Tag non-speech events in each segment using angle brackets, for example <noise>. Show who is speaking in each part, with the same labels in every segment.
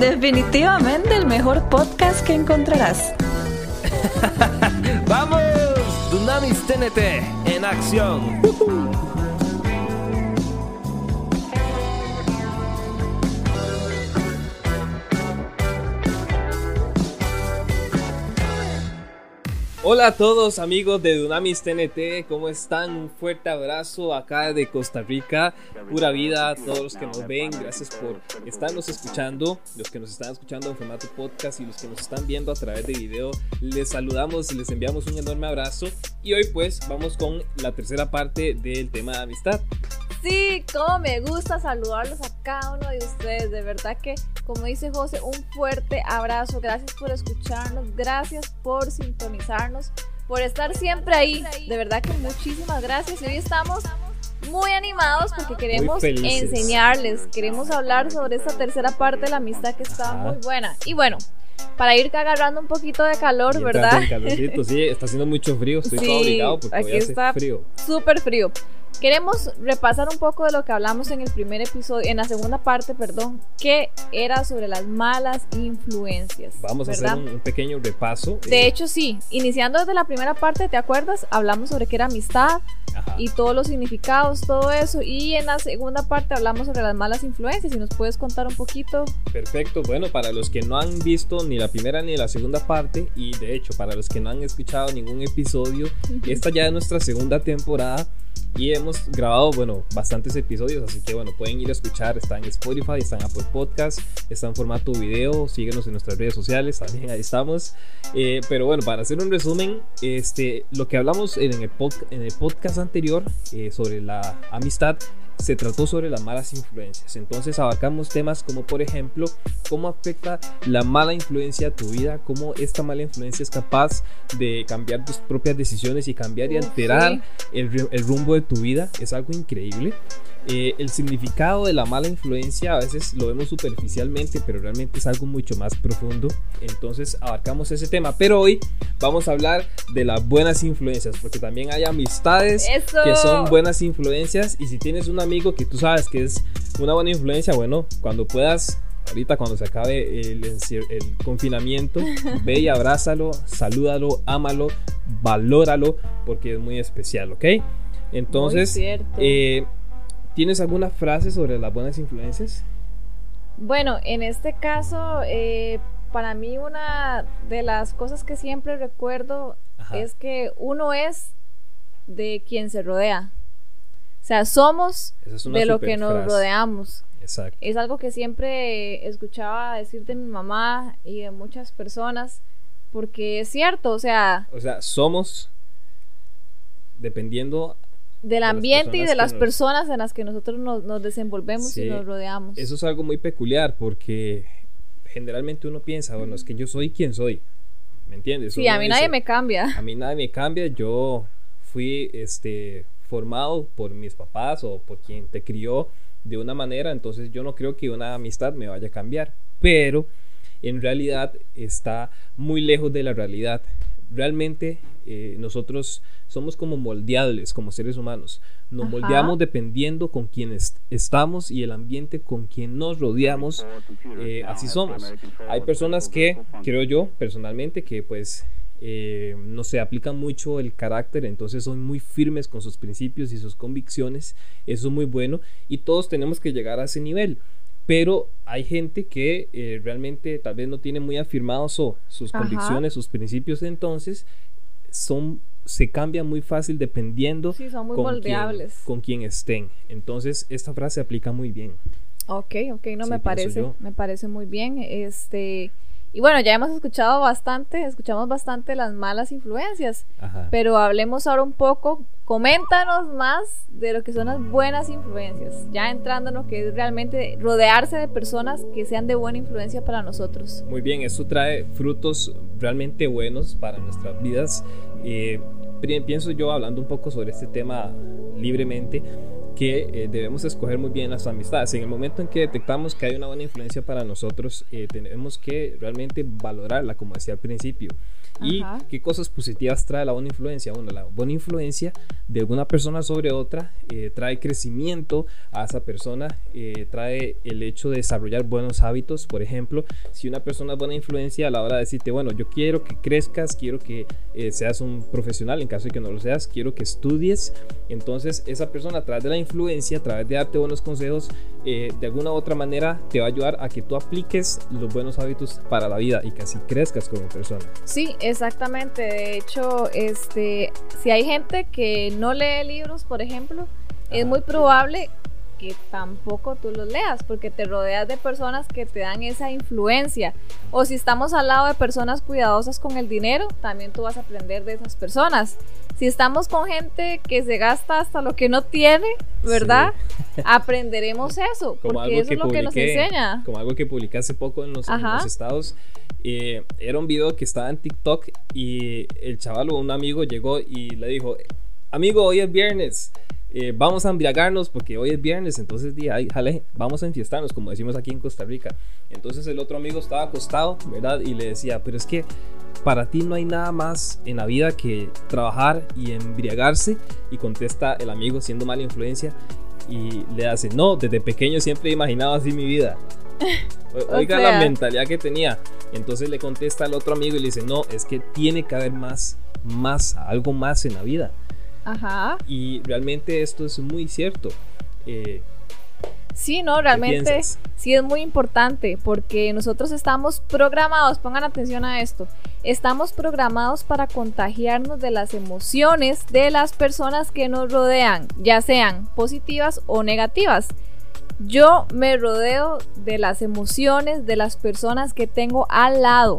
Speaker 1: Definitivamente el mejor podcast que encontrarás. <laughs>
Speaker 2: ¡Vamos! Dunamis TNT en acción. Hola a todos amigos de Dunamis TNT, ¿cómo están? Un fuerte abrazo acá de Costa Rica, pura vida a todos los que nos ven, gracias por estarnos escuchando, los que nos están escuchando en formato podcast y los que nos están viendo a través de video, les saludamos y les enviamos un enorme abrazo y hoy pues vamos con la tercera parte del tema de amistad.
Speaker 3: Sí, como me gusta saludarlos a cada uno de ustedes. De verdad que, como dice José, un fuerte abrazo. Gracias por escucharnos, gracias por sintonizarnos, por estar siempre ahí. De verdad que muchísimas gracias. Y hoy estamos muy animados porque queremos enseñarles, queremos hablar sobre esta tercera parte de la amistad que está muy buena. Y bueno, para ir agarrando un poquito de calor, ¿verdad?
Speaker 2: sí, está haciendo mucho frío, estoy todo obligado porque aquí está frío.
Speaker 3: Súper frío. Queremos repasar un poco de lo que hablamos en el primer episodio, en la segunda parte, perdón, que era sobre las malas influencias.
Speaker 2: Vamos a hacer un, pequeño repaso.
Speaker 3: De eh, hecho, sí, iniciando desde la primera parte, ¿te acuerdas? Hablamos sobre qué era amistad y todos los significados, todo eso. Y en la segunda parte hablamos sobre las malas influencias. Si nos puedes contar un poquito.
Speaker 2: Perfecto, bueno, para los que no han visto ni la primera ni la segunda parte, y de hecho, para los que no han escuchado ningún episodio, esta ya es nuestra segunda temporada y hemos grabado, bueno, bastantes episodios, así que bueno, pueden ir a escuchar, está en Spotify, está en Apple Podcast, está en formato video, síguenos en nuestras redes sociales, también ahí estamos. Eh, pero bueno, para hacer un resumen, este, lo que hablamos en el, en el podcast anterior eh, sobre la amistad se trató sobre las malas influencias. Entonces abarcamos temas como por ejemplo cómo afecta la mala influencia a tu vida, cómo esta mala influencia es capaz de cambiar tus propias decisiones y cambiar y alterar el, el rumbo de tu vida. Es algo increíble. Eh, el significado de la mala influencia a veces lo vemos superficialmente, pero realmente es algo mucho más profundo. Entonces abarcamos ese tema. Pero hoy vamos a hablar de las buenas influencias, porque también hay amistades que son buenas influencias. Y si tienes un amigo que tú sabes que es una buena influencia, bueno, cuando puedas ahorita cuando se acabe el, el, confinamiento, <laughs> ve y abrázalo, salúdalo, ámalo, valóralo, porque es muy especial, ¿ok? Entonces, eh, ¿Tienes alguna frase sobre las buenas influencias?
Speaker 3: Bueno, en este caso, eh, para mí una de las cosas que siempre recuerdo es que uno es de quien se rodea. O sea, somos de lo que nos rodeamos. Exacto. Es algo que siempre escuchaba decir de mi mamá y de muchas personas, porque es cierto, o sea...
Speaker 2: O sea, somos dependiendo
Speaker 3: del ambiente y de las personas en las que nosotros nos, desenvolvemos y nos rodeamos.
Speaker 2: Eso es algo muy peculiar porque generalmente uno piensa, bueno, es que yo soy quien soy. ¿Me entiendes?
Speaker 3: Sí, a mí nadie me cambia.
Speaker 2: A mí nadie me cambia. Yo fui este, formado por mis papás o por quien te crió de una manera, entonces yo no creo que una amistad me vaya a cambiar. Pero en realidad está muy lejos de la realidad. Realmente eh, nosotros somos como moldeables como seres humanos. Nos moldeamos dependiendo con quién estamos y el ambiente con quien nos rodeamos. Eh, así somos. Hay personas que, creo yo personalmente, que pues eh, no se aplican mucho el carácter, entonces son muy firmes con sus principios y sus convicciones. Eso es muy bueno y todos tenemos que llegar a ese nivel pero hay gente que eh, realmente tal vez no tiene muy afirmados sus convicciones, sus principios, entonces son se cambia muy fácil dependiendo con, quién, con quién estén. Entonces, esta frase aplica muy bien.
Speaker 3: Ok, ok, no me parece, me parece muy bien. Este, y bueno, ya hemos escuchado bastante, escuchamos bastante las malas influencias, pero hablemos ahora un poco, coméntanos más de lo que son las buenas influencias, ya entrando en lo que es realmente rodearse de personas que sean de buena influencia para nosotros.
Speaker 2: Muy bien, eso trae frutos realmente buenos para nuestras vidas. Eh, pienso yo, hablando un poco sobre este tema libremente, que eh, debemos escoger muy bien las amistades. En el momento en que detectamos que hay una buena influencia para nosotros, eh, tenemos que realmente valorarla, como decía al principio. ¿Y
Speaker 3: Ajá.
Speaker 2: qué cosas positivas trae la buena influencia? Bueno, la buena influencia de una persona sobre otra eh, trae crecimiento a esa persona, eh, trae el hecho de desarrollar buenos hábitos. Por ejemplo, si una persona es buena influencia a la hora de decirte, bueno, yo quiero que crezcas, quiero que eh, seas un profesional, en caso de que no lo seas, quiero que estudies. Entonces, esa persona a través de la influencia, a través de darte buenos consejos, eh, de alguna u otra manera te va a ayudar a que tú apliques los buenos hábitos para la vida y que así crezcas como persona.
Speaker 3: Sí, exactamente. De hecho, este, si hay gente que no lee libros, por ejemplo, es
Speaker 2: Ajá.
Speaker 3: muy probable que tampoco tú los leas, porque te rodeas de personas que te dan esa influencia. O si estamos al lado de personas cuidadosas con el dinero, también tú vas a aprender de esas personas. Si estamos con gente que se gasta hasta lo que no tiene, ¿verdad? <laughs> Aprenderemos eso,
Speaker 2: Como
Speaker 3: porque
Speaker 2: algo
Speaker 3: eso
Speaker 2: que
Speaker 3: es lo que nos enseña.
Speaker 2: como algo que publiqué hace poco en los, en
Speaker 3: Ajá.
Speaker 2: los estados. eh, era un video que estaba en TikTok y el chaval o un amigo llegó y le dijo, amigo, hoy es viernes, eh, vamos a embriagarnos porque hoy es viernes, entonces dije, ay, jale, vamos a enfiestarnos, como decimos aquí en Costa Rica. Entonces el otro amigo estaba acostado, ¿verdad? Y le decía, pero es que para ti no hay nada más en la vida que trabajar y embriagarse. Y contesta el amigo siendo mala influencia y le hace, no, desde pequeño siempre he imaginado así mi vida. <laughs> O Oiga
Speaker 3: sea-
Speaker 2: la mentalidad que tenía. Entonces le contesta al otro amigo y le dice, no, es que tiene que haber más, más, algo más en la vida.
Speaker 3: Ajá.
Speaker 2: Y realmente esto es muy cierto. Eh,
Speaker 3: Sí, no, realmente sí es muy importante porque nosotros estamos programados, pongan atención a esto, estamos programados para contagiarnos de las emociones de las personas que nos rodean, ya sean positivas o negativas. Yo me rodeo de las emociones de las personas que tengo al lado.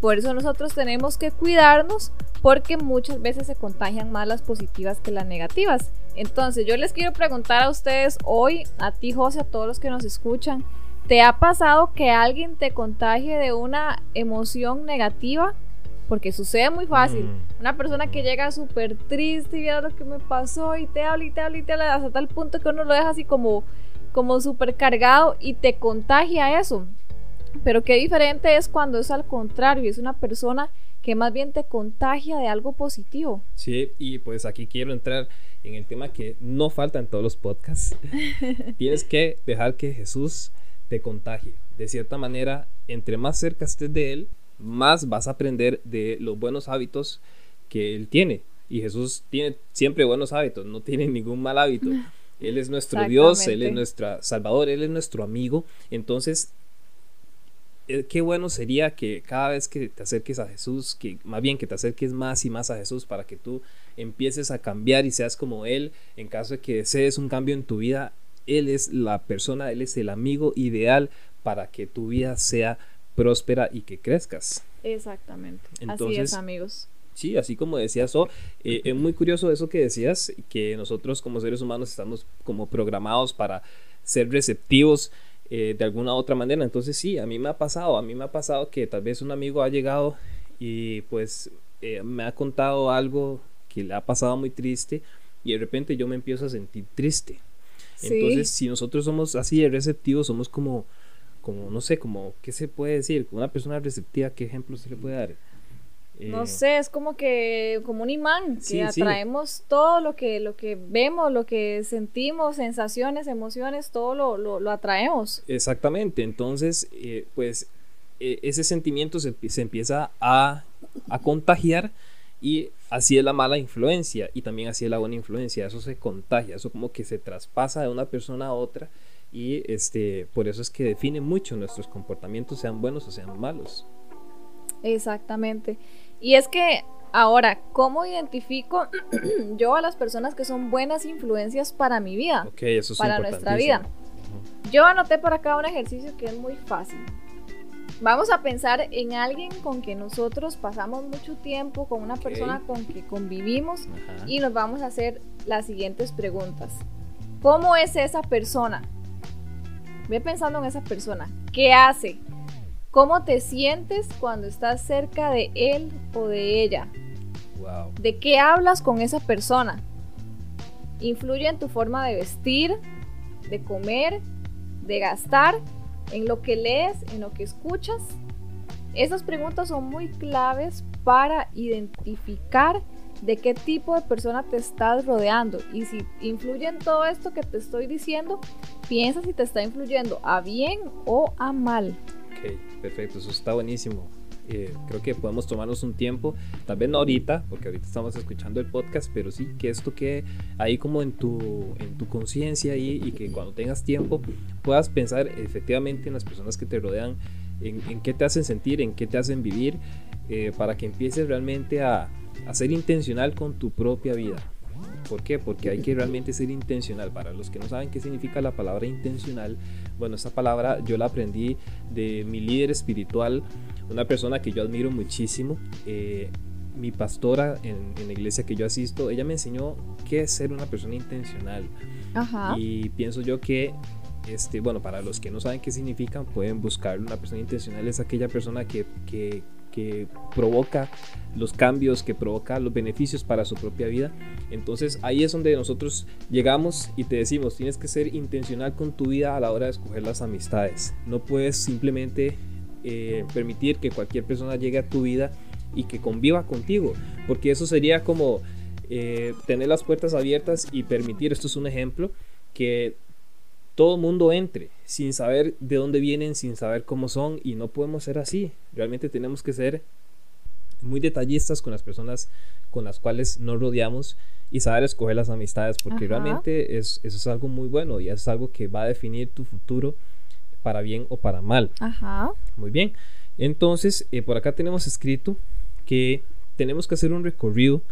Speaker 3: Por eso nosotros tenemos que cuidarnos porque muchas veces se contagian más las positivas que las negativas. Entonces yo les quiero preguntar a ustedes hoy, a ti José, a todos los que nos escuchan, ¿te ha pasado que alguien te contagie de una emoción negativa? Porque sucede muy fácil.
Speaker 2: Mm.
Speaker 3: Una persona que llega súper triste y mira lo que me pasó y te habla y te habla y te habla hasta tal punto que uno lo deja así como, como súper cargado y te contagia eso. Pero qué diferente es cuando es al contrario, es una persona que más bien te contagia de algo positivo.
Speaker 2: Sí, y pues aquí quiero entrar en el tema que no falta en todos los podcasts. <laughs> Tienes que dejar que Jesús te contagie. De cierta manera, entre más cerca estés de Él, más vas a aprender de los buenos hábitos que Él tiene. Y Jesús tiene siempre buenos hábitos, no tiene ningún mal hábito. <laughs> Él es nuestro Dios, Él es nuestro Salvador, Él es nuestro amigo. Entonces, qué bueno sería que cada vez que te acerques a Jesús, que más bien que te acerques más y más a Jesús para que tú empieces a cambiar y seas como Él, en caso de que desees un cambio en tu vida, Él es la persona, Él es el amigo ideal para que tu vida sea próspera y que crezcas.
Speaker 3: Exactamente. Así es, amigos.
Speaker 2: Sí, así como decías, oh, eh, es muy curioso eso que decías, que nosotros como seres humanos estamos como programados para ser receptivos eh, de alguna u otra manera. Entonces sí, a mí me ha pasado, a mí me ha pasado que tal vez un amigo ha llegado y pues eh, me ha contado algo que le ha pasado muy triste y de repente yo me empiezo a sentir triste.
Speaker 3: Sí.
Speaker 2: Entonces, si nosotros somos así de receptivos, somos como, como, no sé, como, ¿qué se puede decir? Una persona receptiva, ¿qué ejemplo se le puede dar?
Speaker 3: No
Speaker 2: Eh,
Speaker 3: sé, es como que como un imán, que
Speaker 2: Sí, sí.
Speaker 3: atraemos todo lo que, lo que vemos, lo que sentimos, sensaciones, emociones, todo lo, lo, lo atraemos.
Speaker 2: Exactamente, entonces, eh, pues eh, ese sentimiento se, se empieza a, a contagiar y así es la mala influencia y también así es la buena influencia, eso se contagia, eso como que se traspasa de una persona a otra y este, por eso es que define mucho nuestros comportamientos, sean buenos o sean malos.
Speaker 3: Exactamente. Y es que ahora, ¿cómo identifico <clears throat> yo a las personas que son buenas influencias para mi vida?
Speaker 2: Eso es
Speaker 3: para nuestra vida. Yo anoté por acá un ejercicio que es muy fácil. Vamos a pensar en alguien con que nosotros pasamos mucho tiempo, con una persona con que convivimos
Speaker 2: Ajá.
Speaker 3: y nos vamos a hacer las siguientes preguntas. ¿Cómo es esa persona? Ve pensando en esa persona. ¿Qué hace? ¿Cómo te sientes cuando estás cerca de él o de ella?
Speaker 2: Wow.
Speaker 3: ¿De qué hablas con esa persona? ¿Influye en tu forma de vestir, de comer, de gastar, en lo que lees, en lo que escuchas? Esas preguntas son muy claves para identificar de qué tipo de persona te estás rodeando y si influye en todo esto que te estoy diciendo, piensa si te está influyendo a bien o a mal.
Speaker 2: Perfecto, eso está buenísimo. Eh, creo que podemos tomarnos un tiempo, tal vez no ahorita, porque ahorita estamos escuchando el podcast, pero sí que esto quede ahí como en tu, en tu conciencia y, que cuando tengas tiempo puedas pensar efectivamente en las personas que te rodean, en, en qué te hacen sentir, en qué te hacen vivir, eh, para que empieces realmente a, a ser intencional con tu propia vida. ¿Por qué? Porque hay que realmente ser intencional. Para los que no saben qué significa la palabra intencional, bueno, esta palabra yo la aprendí de mi líder espiritual, una persona que yo admiro muchísimo. Eh, mi pastora en, en, la iglesia que yo asisto, ella me enseñó qué es ser una persona intencional.
Speaker 3: Ajá.
Speaker 2: Y pienso yo que, este, bueno, para los que no saben qué significan, pueden buscarlo. Una persona intencional es aquella persona que, que que provoca los cambios, que provoca los beneficios para su propia vida. Entonces ahí es donde nosotros llegamos y te decimos, tienes que ser intencional con tu vida a la hora de escoger las amistades. No puedes simplemente eh, permitir que cualquier persona llegue a tu vida y que conviva contigo, porque eso sería como eh, tener las puertas abiertas y permitir, esto es un ejemplo, que todo mundo entre sin saber de dónde vienen, sin saber cómo son y no podemos ser así. Realmente tenemos que ser muy detallistas con las personas con las cuales nos rodeamos y saber escoger las amistades porque Ajá. realmente es, eso es algo muy bueno y es algo que va a definir tu futuro para bien o para mal.
Speaker 3: Ajá.
Speaker 2: Muy bien. Entonces, eh, por acá tenemos escrito que tenemos que hacer un recorrido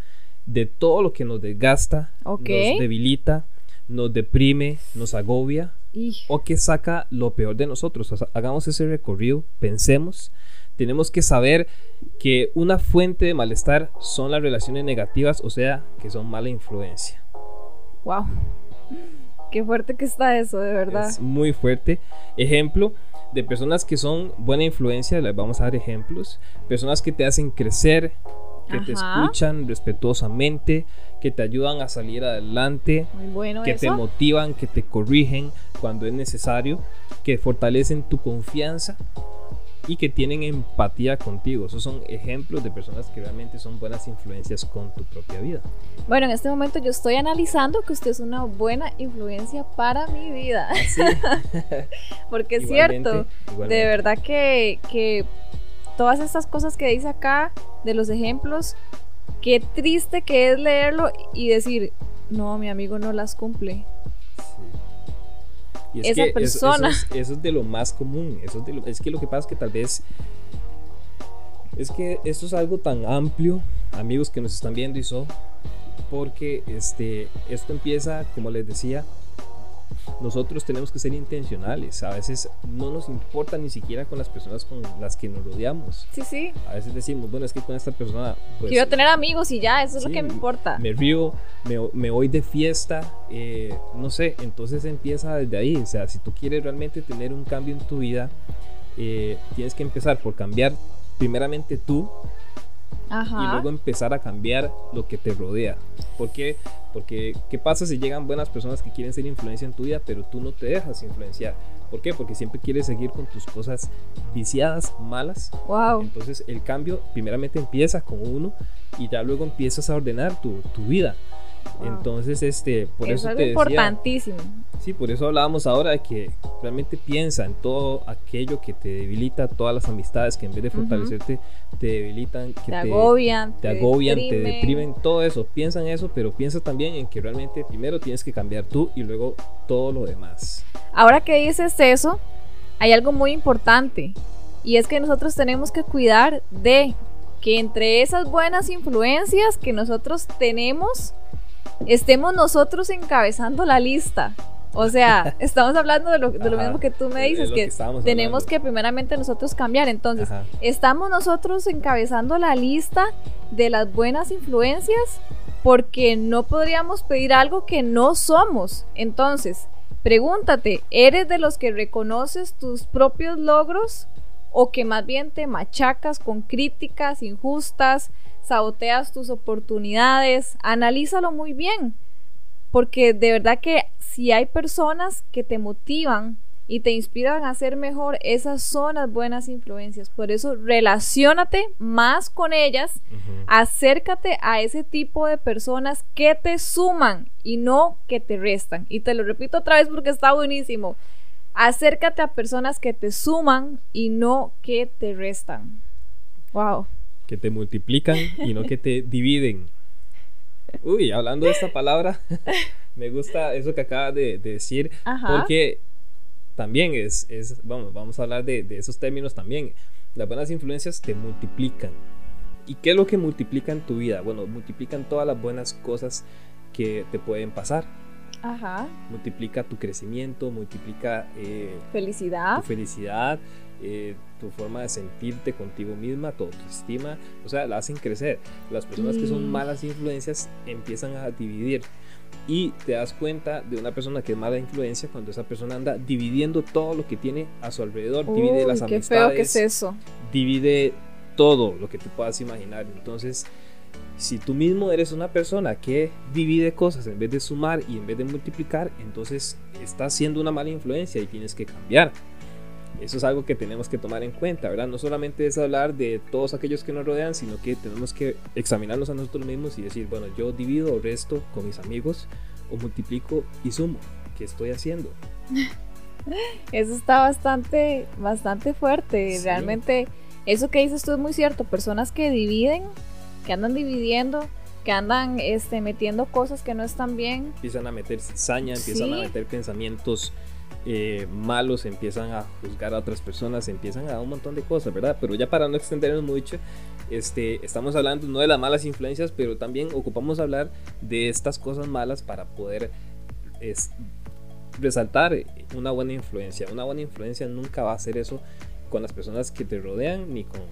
Speaker 2: de todo lo que nos desgasta,
Speaker 3: okay.
Speaker 2: nos debilita, nos deprime, nos agobia
Speaker 3: y...
Speaker 2: o que saca lo peor de nosotros. O sea, hagamos ese recorrido, pensemos. Tenemos que saber que una fuente de malestar son las relaciones negativas, o sea, que son mala influencia.
Speaker 3: Wow. Qué fuerte que está eso, de verdad.
Speaker 2: Es muy fuerte. Ejemplo de personas que son buena influencia, les vamos a dar ejemplos. Personas que te hacen crecer, que Ajá. te escuchan respetuosamente, que te ayudan a salir adelante,
Speaker 3: bueno
Speaker 2: que
Speaker 3: eso.
Speaker 2: te motivan, que te corrigen cuando es necesario, que fortalecen tu confianza y que tienen empatía contigo. Esos son ejemplos de personas que realmente son buenas influencias con tu propia vida.
Speaker 3: Bueno, en este momento yo estoy analizando que usted es una buena influencia para mi vida.
Speaker 2: ¿Sí? <laughs>
Speaker 3: Porque es cierto, igualmente. de verdad que, que todas estas cosas que dice acá, de los ejemplos, qué triste que es leerlo y decir, no, mi amigo no las cumple.
Speaker 2: Sí. Y es
Speaker 3: Esa
Speaker 2: que
Speaker 3: persona.
Speaker 2: Eso, eso, es, eso, es, de lo más común. Eso es, de lo, es que lo que pasa es que tal vez. Es que esto es algo tan amplio, amigos que nos están viendo y son. Porque este, esto empieza, como les decía, nosotros tenemos que ser intencionales. A veces no nos importa ni siquiera con las personas con las que nos rodeamos.
Speaker 3: Sí, sí.
Speaker 2: A veces decimos, bueno, es que con esta persona... Pues,
Speaker 3: Quiero tener amigos y ya, eso es sí, lo que me importa.
Speaker 2: Me río, me, me voy de fiesta, eh, no sé, entonces empieza desde ahí. O sea, si tú quieres realmente tener un cambio en tu vida, eh, tienes que empezar por cambiar primeramente tú
Speaker 3: Ajá.
Speaker 2: y luego empezar a cambiar lo que te rodea. ¿Por qué? Porque ¿qué pasa si llegan buenas personas que quieren ser influencia en tu vida, pero tú no te dejas influenciar? ¿Por qué? Porque siempre quieres seguir con tus cosas viciadas, malas.
Speaker 3: Wow.
Speaker 2: Entonces el cambio primeramente empieza con uno y ya luego empiezas a ordenar tu, tu vida. Wow. Entonces, este, por
Speaker 3: eso,
Speaker 2: eso
Speaker 3: es
Speaker 2: te
Speaker 3: importantísimo.
Speaker 2: Decía, sí, por eso hablábamos ahora de que realmente piensa en todo aquello que te debilita, todas las amistades que en vez de fortalecerte uh -huh. te debilitan, que
Speaker 3: te, te agobian,
Speaker 2: te, te agobian, deprimen. te deprimen, todo eso. Piensa en eso, pero piensa también en que realmente primero tienes que cambiar tú y luego todo lo demás.
Speaker 3: Ahora que dices eso, hay algo muy importante y es que nosotros tenemos que cuidar de que entre esas buenas influencias que nosotros tenemos estemos nosotros encabezando la lista. O sea, <laughs> estamos hablando de lo, de lo mismo que tú me dices, que, que tenemos hablando. que primeramente nosotros cambiar. Entonces, Ajá. estamos nosotros encabezando la lista de las buenas influencias porque no podríamos pedir algo que no somos. Entonces, pregúntate, ¿eres de los que reconoces tus propios logros o que más bien te machacas con críticas injustas? Saboteas tus oportunidades, analízalo muy bien, porque de verdad que si hay personas que te motivan, y te inspiran a ser mejor, esas son las buenas influencias. Por eso, relacionate más con ellas, acércate a ese tipo de personas que te suman y no que te restan. Y te lo repito otra vez porque está buenísimo. Acércate a personas que te suman y no que te restan. Wow.
Speaker 2: Que te multiplican y no que te <laughs> dividen. Uy, hablando de esta palabra, <laughs> me gusta eso que acabas de, decir, porque también es, es vamos, vamos a hablar de, esos términos también. Las buenas influencias te multiplican. ¿Y qué es lo que multiplica en tu vida? Bueno, multiplican todas las buenas cosas que te pueden pasar.
Speaker 3: Ajá.
Speaker 2: Multiplica tu crecimiento, multiplica
Speaker 3: eh, felicidad.
Speaker 2: tu felicidad, eh, tu forma de sentirte contigo misma, tu autoestima, o sea, la hacen crecer. Las personas que son mm. malas influencias empiezan a dividir y te das cuenta de una persona que es mala influencia cuando esa persona anda dividiendo todo lo que tiene a su alrededor, divide las qué Feo
Speaker 3: que es eso.
Speaker 2: Divide todo lo que te puedas imaginar. Entonces, si tú mismo eres una persona que divide cosas en vez de sumar y en vez de multiplicar, entonces estás siendo una mala influencia y tienes que cambiar. Eso es algo que tenemos que tomar en cuenta, ¿verdad? No solamente es hablar de todos aquellos que nos rodean, sino que tenemos que examinarnos a nosotros mismos y decir, bueno, yo divido o resto con mis amigos o multiplico y sumo. ¿Qué estoy haciendo? <laughs>
Speaker 3: Eso está bastante, bastante fuerte. Realmente, eso que dices tú es muy cierto. Personas que dividen, que andan dividiendo, que andan este, metiendo cosas que no están bien.
Speaker 2: Empiezan a meter cizaña, empiezan a meter pensamientos eh, malos, empiezan a juzgar a otras personas, empiezan a un montón de cosas, ¿verdad? Pero ya para no extendernos mucho, este, estamos hablando no de las malas influencias, pero también ocupamos hablar de estas cosas malas para poder resaltar una buena influencia. Una buena influencia nunca va a ser eso con las personas que te rodean ni con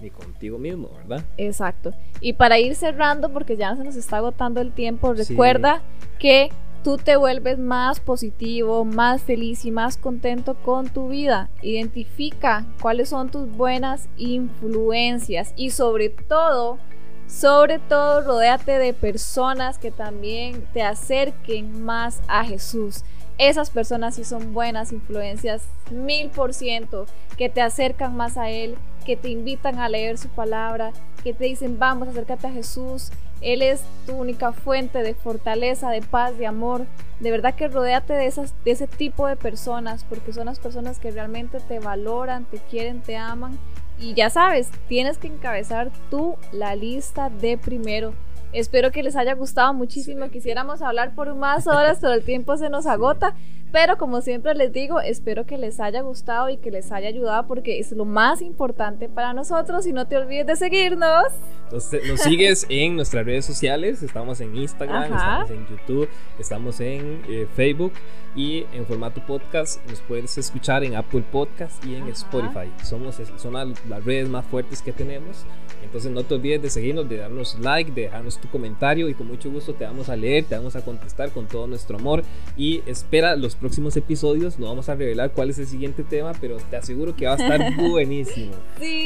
Speaker 2: ni contigo mismo, ¿verdad?
Speaker 3: Exacto. Y para ir cerrando, porque ya se nos está agotando el tiempo, recuerda que tú te vuelves más positivo, más feliz y más contento con tu vida. Identifica cuáles son tus buenas influencias y sobre todo, sobre todo, rodéate de personas que también te acerquen más a Jesús. Esas personas sí son buenas influencias, mil por ciento, que te acercan más a Él, que te invitan a leer su palabra, que te dicen, vamos, acércate a Jesús, él es tu única fuente de fortaleza, de paz, de amor. De verdad que rodéate de, esas, de ese tipo de personas, porque son las personas que realmente te valoran, te quieren, te aman. Y ya sabes, tienes que encabezar tú la lista de primero. Espero que les haya gustado muchísimo. Quisiéramos hablar por más horas, pero el tiempo se nos agota. Pero como siempre les digo, espero que les haya gustado y que les haya ayudado porque es lo más importante para nosotros. Y no te olvides de seguirnos.
Speaker 2: Nos, sigues en nuestras redes sociales. Estamos en Instagram, estamos en YouTube, estamos en eh, Facebook y en formato podcast nos puedes escuchar en Apple Podcast y en Spotify. Somos, son las redes más fuertes que tenemos. Entonces no te olvides de seguirnos, de darnos like, de dejarnos tu comentario y con mucho gusto te vamos a leer, te vamos a contestar con todo nuestro amor y espera los próximos episodios, no vamos a revelar cuál es el siguiente tema, pero te aseguro que va a estar <laughs> buenísimo.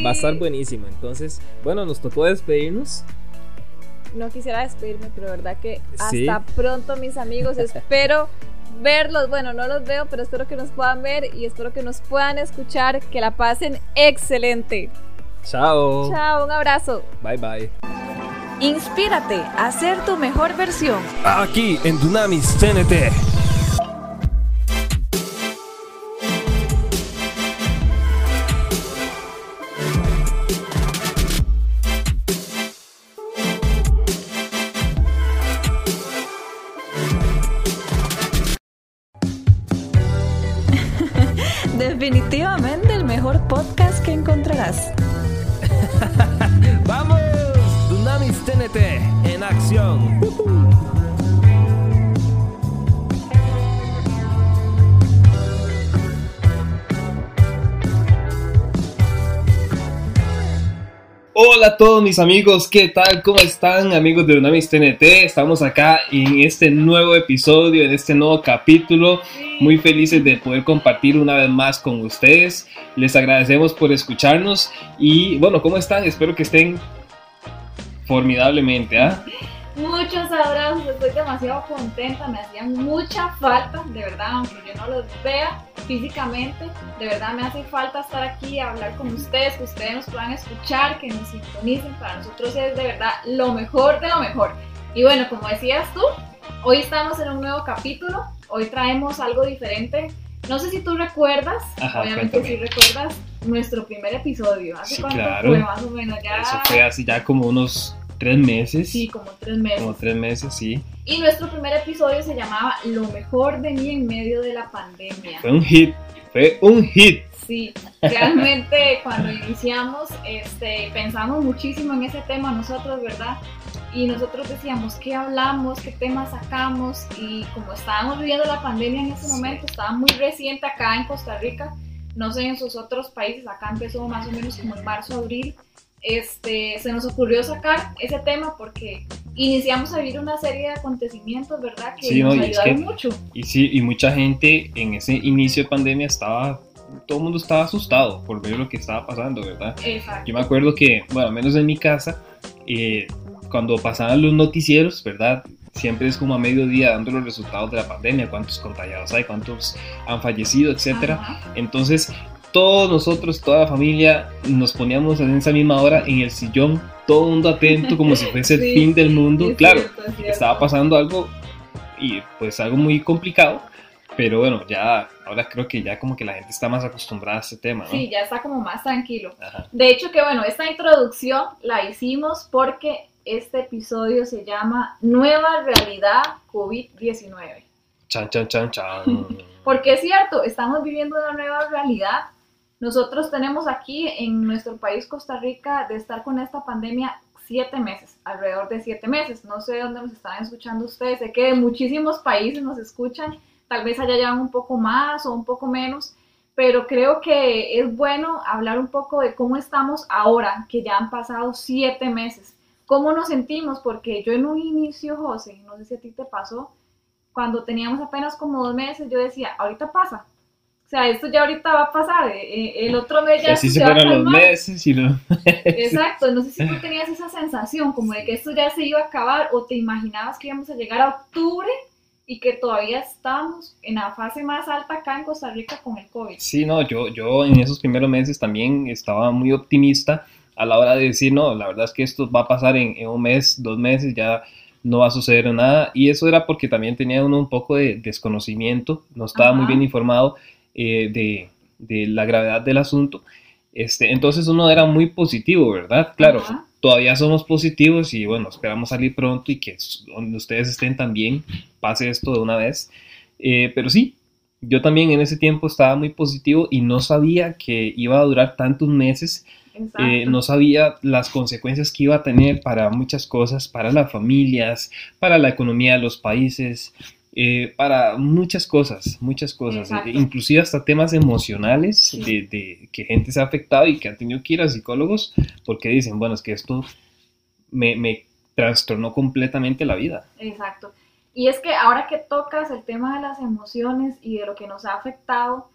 Speaker 2: Va a estar buenísimo. Entonces, bueno, nos tocó despedirnos.
Speaker 3: No quisiera despedirme, pero verdad que hasta pronto mis amigos, espero verlos, bueno, no los veo, pero espero que nos puedan ver y espero que nos puedan escuchar, que la pasen excelente.
Speaker 2: Chao.
Speaker 3: Chao, un abrazo.
Speaker 2: Bye bye.
Speaker 1: Inspírate a ser tu mejor versión.
Speaker 2: Aquí en Dunamis TNT.
Speaker 1: Definitivamente el mejor podcast que encontrarás. <laughs>
Speaker 2: ¡Vamos! Dunamis TNT en acción. Hola a todos mis amigos, ¿qué tal? ¿Cómo están amigos de Dunamis TNT? Estamos acá en este nuevo episodio, en este nuevo capítulo muy felices de poder compartir una vez más con ustedes. Les agradecemos por escucharnos y bueno, ¿cómo están? Espero que estén formidablemente. ¿ah?
Speaker 3: Muchos abrazos, estoy demasiado contenta, me hacían mucha falta, de verdad, aunque yo no los vea físicamente, de verdad me hace falta estar aquí, hablar con ustedes, que ustedes nos puedan escuchar, que nos sintonicen, para nosotros es de verdad lo mejor de lo mejor. Y bueno, como decías tú, hoy estamos en un nuevo capítulo, hoy traemos algo diferente. No sé si tú recuerdas,
Speaker 2: Ajá,
Speaker 3: obviamente
Speaker 2: cuéntame.
Speaker 3: si recuerdas nuestro primer episodio. ¿Hace
Speaker 2: Sí,
Speaker 3: cuánto
Speaker 2: claro.
Speaker 3: fue más o menos? Ya,
Speaker 2: Eso fue hace ya como unos tres meses.
Speaker 3: sí, como tres meses.
Speaker 2: Como tres meses, sí.
Speaker 3: Y nuestro primer episodio se llamaba Lo mejor de mí en medio de la pandemia.
Speaker 2: Fue un hit. Fue un hit.
Speaker 3: Sí, realmente <laughs> cuando iniciamos este, pensamos muchísimo en ese tema nosotros, ¿verdad? Y nosotros decíamos qué hablamos, qué temas sacamos y como estábamos viviendo la pandemia en ese momento, estaba muy reciente acá en Costa Rica, no sé en sus otros países, acá empezó más o menos como en marzo, abril, este, se nos ocurrió sacar ese tema porque iniciamos a vivir una serie de acontecimientos, ¿verdad? Que
Speaker 2: Sí, no,
Speaker 3: nos
Speaker 2: es
Speaker 3: ayudaron
Speaker 2: que-
Speaker 3: mucho.
Speaker 2: Y sí, y mucha gente en ese inicio de pandemia estaba, todo el mundo estaba asustado por ver lo que estaba pasando, ¿verdad?
Speaker 3: Exacto.
Speaker 2: Yo me acuerdo que, bueno, al menos en mi casa, eh, cuando pasaban los noticieros, ¿verdad? Siempre es como a mediodía dando los resultados de la pandemia, cuántos contagiados hay, cuántos han fallecido, etcétera. Entonces, todos nosotros, toda la familia, nos poníamos en esa misma hora en el sillón, todo mundo atento, como si fuese el <laughs> fin del mundo.
Speaker 3: Es
Speaker 2: claro,
Speaker 3: cierto, es cierto.
Speaker 2: estaba pasando algo y pues algo muy complicado, pero bueno, ya ahora creo que ya como que la gente está más acostumbrada a este tema, ¿no?
Speaker 3: Sí, ya está como más tranquilo.
Speaker 2: Ajá.
Speaker 3: De hecho que bueno, esta introducción la hicimos porque este episodio se llama Nueva Realidad COVID-19.
Speaker 2: Chan, chan, chan, chan. <laughs>
Speaker 3: Porque es cierto, estamos viviendo una nueva realidad. Nosotros tenemos aquí en nuestro país, Costa Rica, de estar con esta pandemia siete meses, alrededor de siete meses. No sé dónde nos están escuchando ustedes, sé que de muchísimos países nos escuchan, tal vez allá llevan un poco más o un poco menos, pero creo que es bueno hablar un poco de cómo estamos ahora, que ya han pasado siete meses. ¿Cómo nos sentimos? Porque yo en un inicio, José, no sé si a ti te pasó, cuando teníamos apenas como dos meses, yo decía, ahorita pasa. O sea, esto ya ahorita va a pasar. eh, eh, el otro mes ya
Speaker 2: así se
Speaker 3: va a
Speaker 2: fueron los meses y no.
Speaker 3: Exacto, no sé si tú <laughs> tenías esa sensación como de que esto ya se iba a acabar o te imaginabas que íbamos a llegar a octubre y que todavía estamos en la fase más alta acá en Costa Rica con el COVID.
Speaker 2: Sí, no, yo, yo en esos primeros meses también estaba muy optimista a la hora de decir, no, la verdad es que esto va a pasar en, en un mes, dos meses, ya no va a suceder nada. Y eso era porque también tenía uno un poco de desconocimiento, no estaba
Speaker 3: Ajá.
Speaker 2: muy bien informado eh, de, de la gravedad del asunto. Este, entonces uno era muy positivo, ¿verdad? Claro, todavía somos positivos y bueno, esperamos salir pronto y que donde ustedes estén también pase esto de una vez. Eh, pero sí, yo también en ese tiempo estaba muy positivo y no sabía que iba a durar tantos meses, eh, no sabía las consecuencias que iba a tener para muchas cosas, para las familias, para la economía de los países, eh, para muchas cosas, muchas cosas,
Speaker 3: Exacto.
Speaker 2: inclusive hasta temas emocionales de, de que gente se ha afectado y que ha tenido que ir a psicólogos porque dicen, bueno, es que esto me, me trastornó completamente la vida.
Speaker 3: Exacto. Y es que ahora que tocas el tema de las emociones y de lo que nos ha afectado,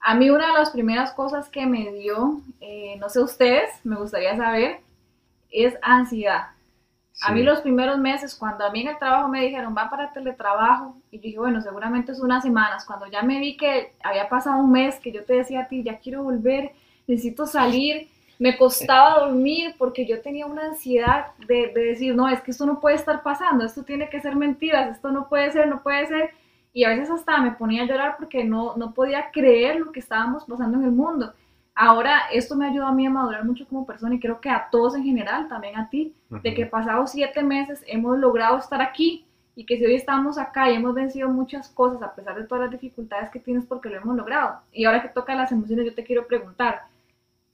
Speaker 3: a mí una de las primeras cosas que me dio, eh, no sé ustedes, me gustaría saber, es ansiedad. A mí los primeros meses, cuando a mí en el trabajo me dijeron, va para teletrabajo, y yo dije, bueno, seguramente es unas semanas. Cuando ya me vi que había pasado un mes, que yo te decía a ti, ya quiero volver, necesito salir, me costaba <laughs> dormir porque yo tenía una ansiedad de, de decir, no, es que esto no puede estar pasando, esto tiene que ser mentiras, esto no puede ser, no puede ser. Y a veces hasta me ponía a llorar porque no, no podía creer lo que estábamos pasando en el mundo. Ahora esto me ayudó a mí a madurar mucho como persona y creo que a todos en general, también a ti, de que pasados siete meses hemos logrado estar aquí y que si hoy estamos acá y hemos vencido muchas cosas a pesar de todas las dificultades que tienes porque lo hemos logrado. Y ahora que toca las emociones, yo te quiero preguntar,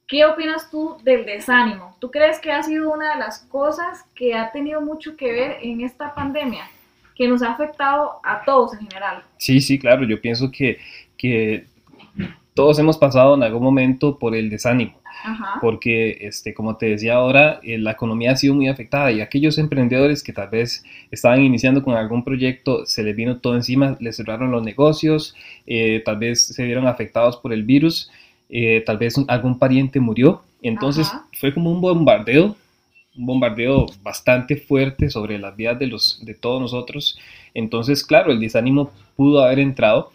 Speaker 3: ¿qué opinas tú del desánimo? ¿Tú crees que ha sido una de las cosas que ha tenido mucho que ver en esta pandemia? Que nos ha afectado a todos en general.
Speaker 2: Sí, sí, claro, yo pienso que, que todos hemos pasado en algún momento por el desánimo,
Speaker 3: Ajá.
Speaker 2: porque, este, como te decía ahora, eh, la economía ha sido muy afectada y aquellos emprendedores que tal vez estaban iniciando con algún proyecto, se les vino todo encima, les cerraron los negocios, eh, tal vez se vieron afectados por el virus, eh, tal vez un- algún pariente murió, entonces
Speaker 3: Ajá.
Speaker 2: fue como un bombardeo un bombardeo bastante fuerte sobre las vidas de, los, de todos nosotros. Entonces, claro, el desánimo pudo haber entrado.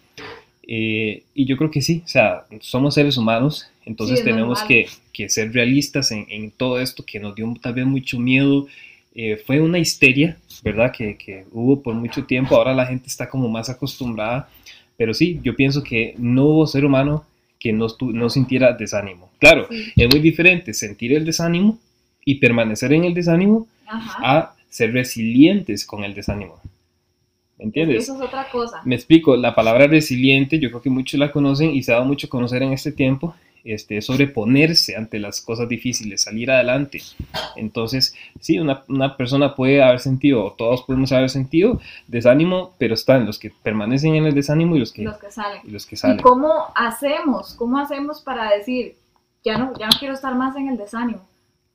Speaker 2: Eh, y yo creo que sí, o sea, somos seres humanos, entonces tenemos que, que, ser realistas en, en, todo esto que nos dio tal vez mucho miedo. Eh, fue una histeria, ¿verdad? Que, que, hubo por mucho tiempo, ahora la gente está como más acostumbrada, pero sí, yo pienso que no hubo ser humano que no, no sintiera desánimo. Claro, es muy diferente sentir el desánimo y permanecer en el desánimo a ser resilientes con el desánimo. ¿Me entiendes?
Speaker 3: Eso es otra cosa.
Speaker 2: Me explico, la palabra resiliente, yo creo que muchos la conocen y se ha dado mucho a conocer en este tiempo, este, sobreponerse ante las cosas difíciles, salir adelante. Entonces, sí, una, una, persona puede haber sentido, o todos podemos haber sentido desánimo, pero están los que permanecen en el desánimo y los que,
Speaker 3: los que salen.
Speaker 2: Y, los que salen.
Speaker 3: ¿Y cómo hacemos? ¿Cómo hacemos para decir, ya no, ya no quiero estar más en el desánimo?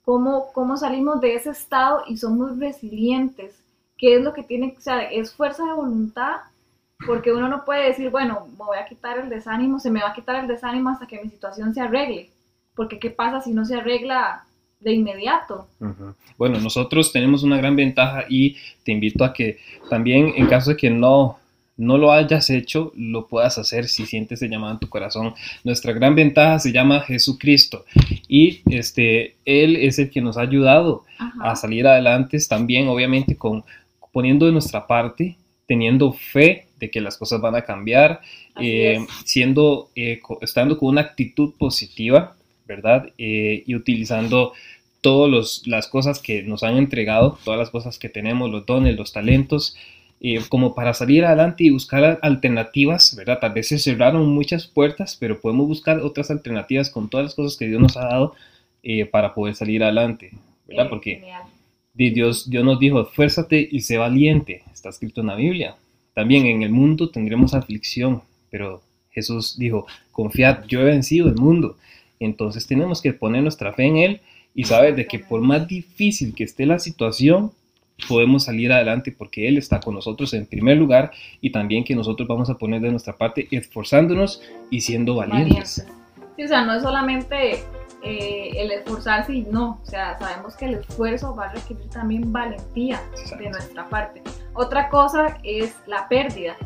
Speaker 3: ¿Cómo, cómo salimos de ese estado y somos resilientes? ¿Qué es lo que tiene, o sea, es fuerza de voluntad? Porque uno no puede decir, bueno, me voy a quitar el desánimo, se me va a quitar el desánimo hasta que mi situación se arregle. Porque ¿qué pasa si no se arregla de inmediato?
Speaker 2: Uh -huh. Bueno, nosotros tenemos una gran ventaja y te invito a que también en caso de que no, no lo hayas hecho, lo puedas hacer si sientes el llamado en tu corazón. Nuestra gran ventaja se llama Jesucristo y este, Él es el que nos ha ayudado Ajá. a salir adelante también, obviamente, con, poniendo de nuestra parte, teniendo fe de que las cosas van a cambiar, eh, siendo, eh, estando con una actitud positiva, ¿verdad? Eh, y utilizando todas las cosas que nos han entregado, todas las cosas que tenemos, los dones, los talentos, como para salir adelante y buscar alternativas, ¿verdad? Tal vez se cerraron muchas puertas, pero podemos buscar otras alternativas con todas las cosas que Dios nos ha dado para poder salir adelante, ¿verdad? Porque
Speaker 3: genial.
Speaker 2: Dios, Dios nos dijo, esfuérzate y sé valiente, está escrito en la Biblia. También en el mundo tendremos aflicción, pero Jesús dijo, confiad, yo he vencido el mundo. Entonces tenemos que poner nuestra fe en Él y saber de que por más difícil que esté la situación, podemos salir adelante porque Él está con nosotros en primer lugar y también que nosotros vamos a poner de nuestra parte esforzándonos y siendo valientes.
Speaker 3: Sí, o sea, no es solamente eh, el esforzarse y no, o sea, sabemos que el esfuerzo va a requerir también valentía Exacto. de nuestra parte. Otra cosa es la pérdida,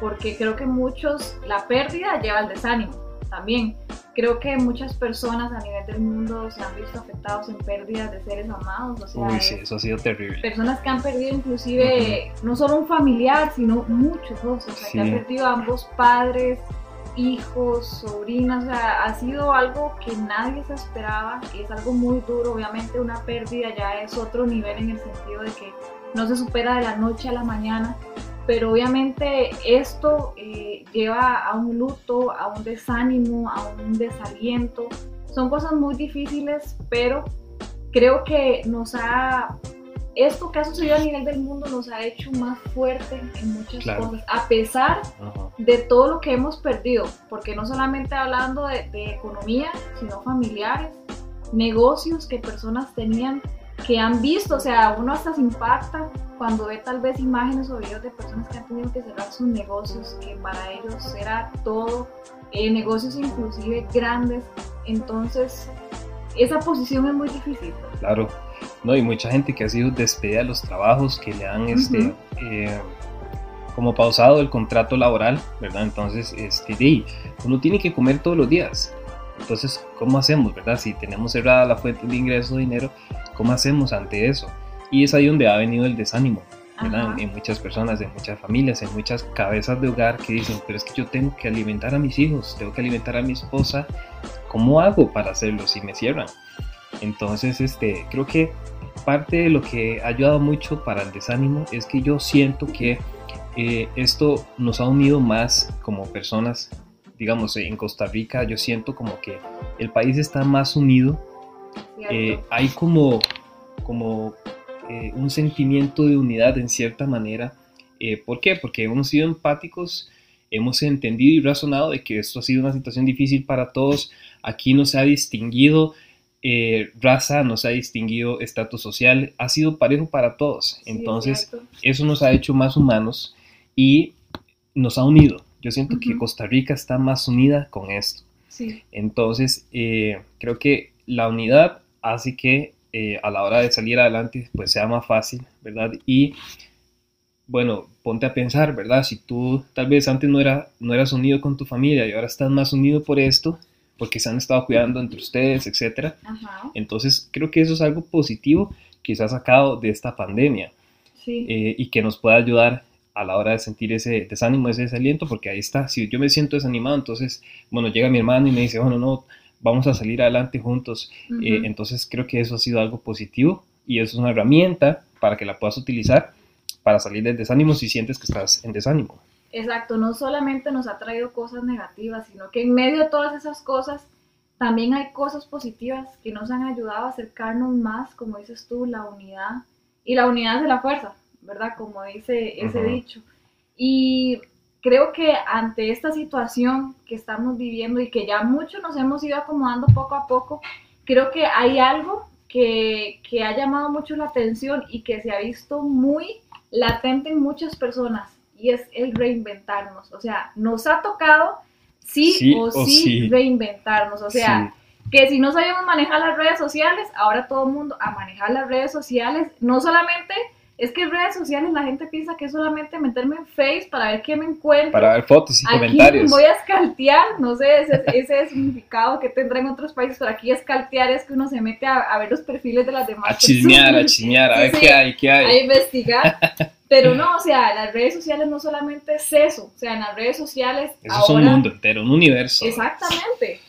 Speaker 3: porque creo que muchos, la pérdida lleva al desánimo también. Creo que muchas personas a nivel del mundo se han visto afectados en pérdidas de seres amados. O sea,
Speaker 2: Uy, sí, eso ha sido terrible.
Speaker 3: Personas que han perdido inclusive uh -huh. no solo un familiar, sino muchos, o sea, sí. que han perdido a ambos padres, hijos, sobrinas, o sea, ha sido algo que nadie se esperaba es algo muy duro, obviamente una pérdida ya es otro nivel en el sentido de que no se supera de la noche a la mañana, pero obviamente esto eh, lleva a un luto, a un desánimo, a un desaliento. Son cosas muy difíciles, pero creo que nos ha... Esto que ha sucedido a nivel del mundo nos ha hecho más fuerte en muchas claro. cosas, a pesar de todo lo que hemos perdido, porque no solamente hablando de, de economía, sino familiares, negocios que personas tenían que han visto, o sea, uno hasta se impacta cuando ve tal vez imágenes o videos de personas que han tenido que cerrar sus negocios, que para ellos era todo, eh, negocios inclusive grandes, entonces esa posición es muy difícil.
Speaker 2: Claro, no, y mucha gente que ha sido despedida de los trabajos, que le han, uh -huh. este, eh, como pausado el contrato laboral, ¿verdad? Entonces, este, uno tiene que comer todos los días, entonces, ¿cómo hacemos, verdad? Si tenemos cerrada la fuente de ingreso de dinero, ¿cómo hacemos ante eso? Y es ahí donde ha venido el desánimo, ¿verdad? En, en, muchas personas, en muchas familias, en muchas cabezas de hogar que dicen, pero es que yo tengo que alimentar a mis hijos, tengo que alimentar a mi esposa, ¿cómo hago para hacerlo si me cierran? Entonces, este, creo que parte de lo que ha ayudado mucho para el desánimo es que yo siento que eh, esto nos ha unido más como personas digamos, en Costa Rica yo siento como que el país está más unido. Eh, hay como, como eh, un sentimiento de unidad en cierta manera. ¿Por qué? Porque hemos sido empáticos, hemos entendido y razonado de que esto ha sido una situación difícil para todos. Aquí no se ha distinguido eh, raza, no se ha distinguido estatus social, ha sido parejo para todos. Entonces, sí, eso nos ha hecho más humanos y nos ha unido. Yo siento uh -huh. que Costa Rica está más unida con esto.
Speaker 3: Sí.
Speaker 2: Entonces, eh, creo que la unidad hace que eh, a la hora de salir adelante pues sea más fácil, ¿verdad? Y bueno, ponte a pensar, ¿verdad? Si tú tal vez antes no, era, no eras unido con tu familia y ahora estás más unido por esto, porque se han estado cuidando entre ustedes, etcétera. Entonces, creo que eso es algo positivo que se ha sacado de esta pandemia eh, y que nos puede ayudar a la hora de sentir ese desánimo, ese desaliento, porque ahí está, si yo me siento desanimado, entonces, bueno, llega mi hermano y me dice, bueno, no, vamos a salir adelante juntos. Eh, entonces, creo que eso ha sido algo positivo y es una herramienta para que la puedas utilizar para salir del desánimo si sientes que estás en desánimo.
Speaker 3: Exacto, no solamente nos ha traído cosas negativas, sino que en medio de todas esas cosas también hay cosas positivas que nos han ayudado a acercarnos más, como dices tú, la unidad. Y la unidad de la fuerza, ¿verdad? Como dice ese dicho. Y creo que ante esta situación que estamos viviendo y que ya muchos nos hemos ido acomodando poco a poco, creo que hay algo que, que ha llamado mucho la atención y que se ha visto muy latente en muchas personas y es el reinventarnos. O sea, nos ha tocado sí, o, sí, reinventarnos. O sea, que si no sabemos manejar las redes sociales, ahora todo el mundo a manejar las redes sociales, no solamente es que en redes sociales la gente piensa que es solamente meterme en Face para ver qué me encuentro.
Speaker 2: Para ver fotos y aquí comentarios.
Speaker 3: Voy a escaltear, no sé, ese, ese es significado que tendrá en otros países, pero aquí escaltear es que uno se mete a, ver los perfiles de las demás.
Speaker 2: A chismear, a chismear, a ver qué hay, qué hay.
Speaker 3: A investigar. <laughs> Pero no, o sea, las redes sociales no solamente es eso, o sea, en las redes sociales.
Speaker 2: Eso es un mundo entero, un universo.
Speaker 3: Exactamente.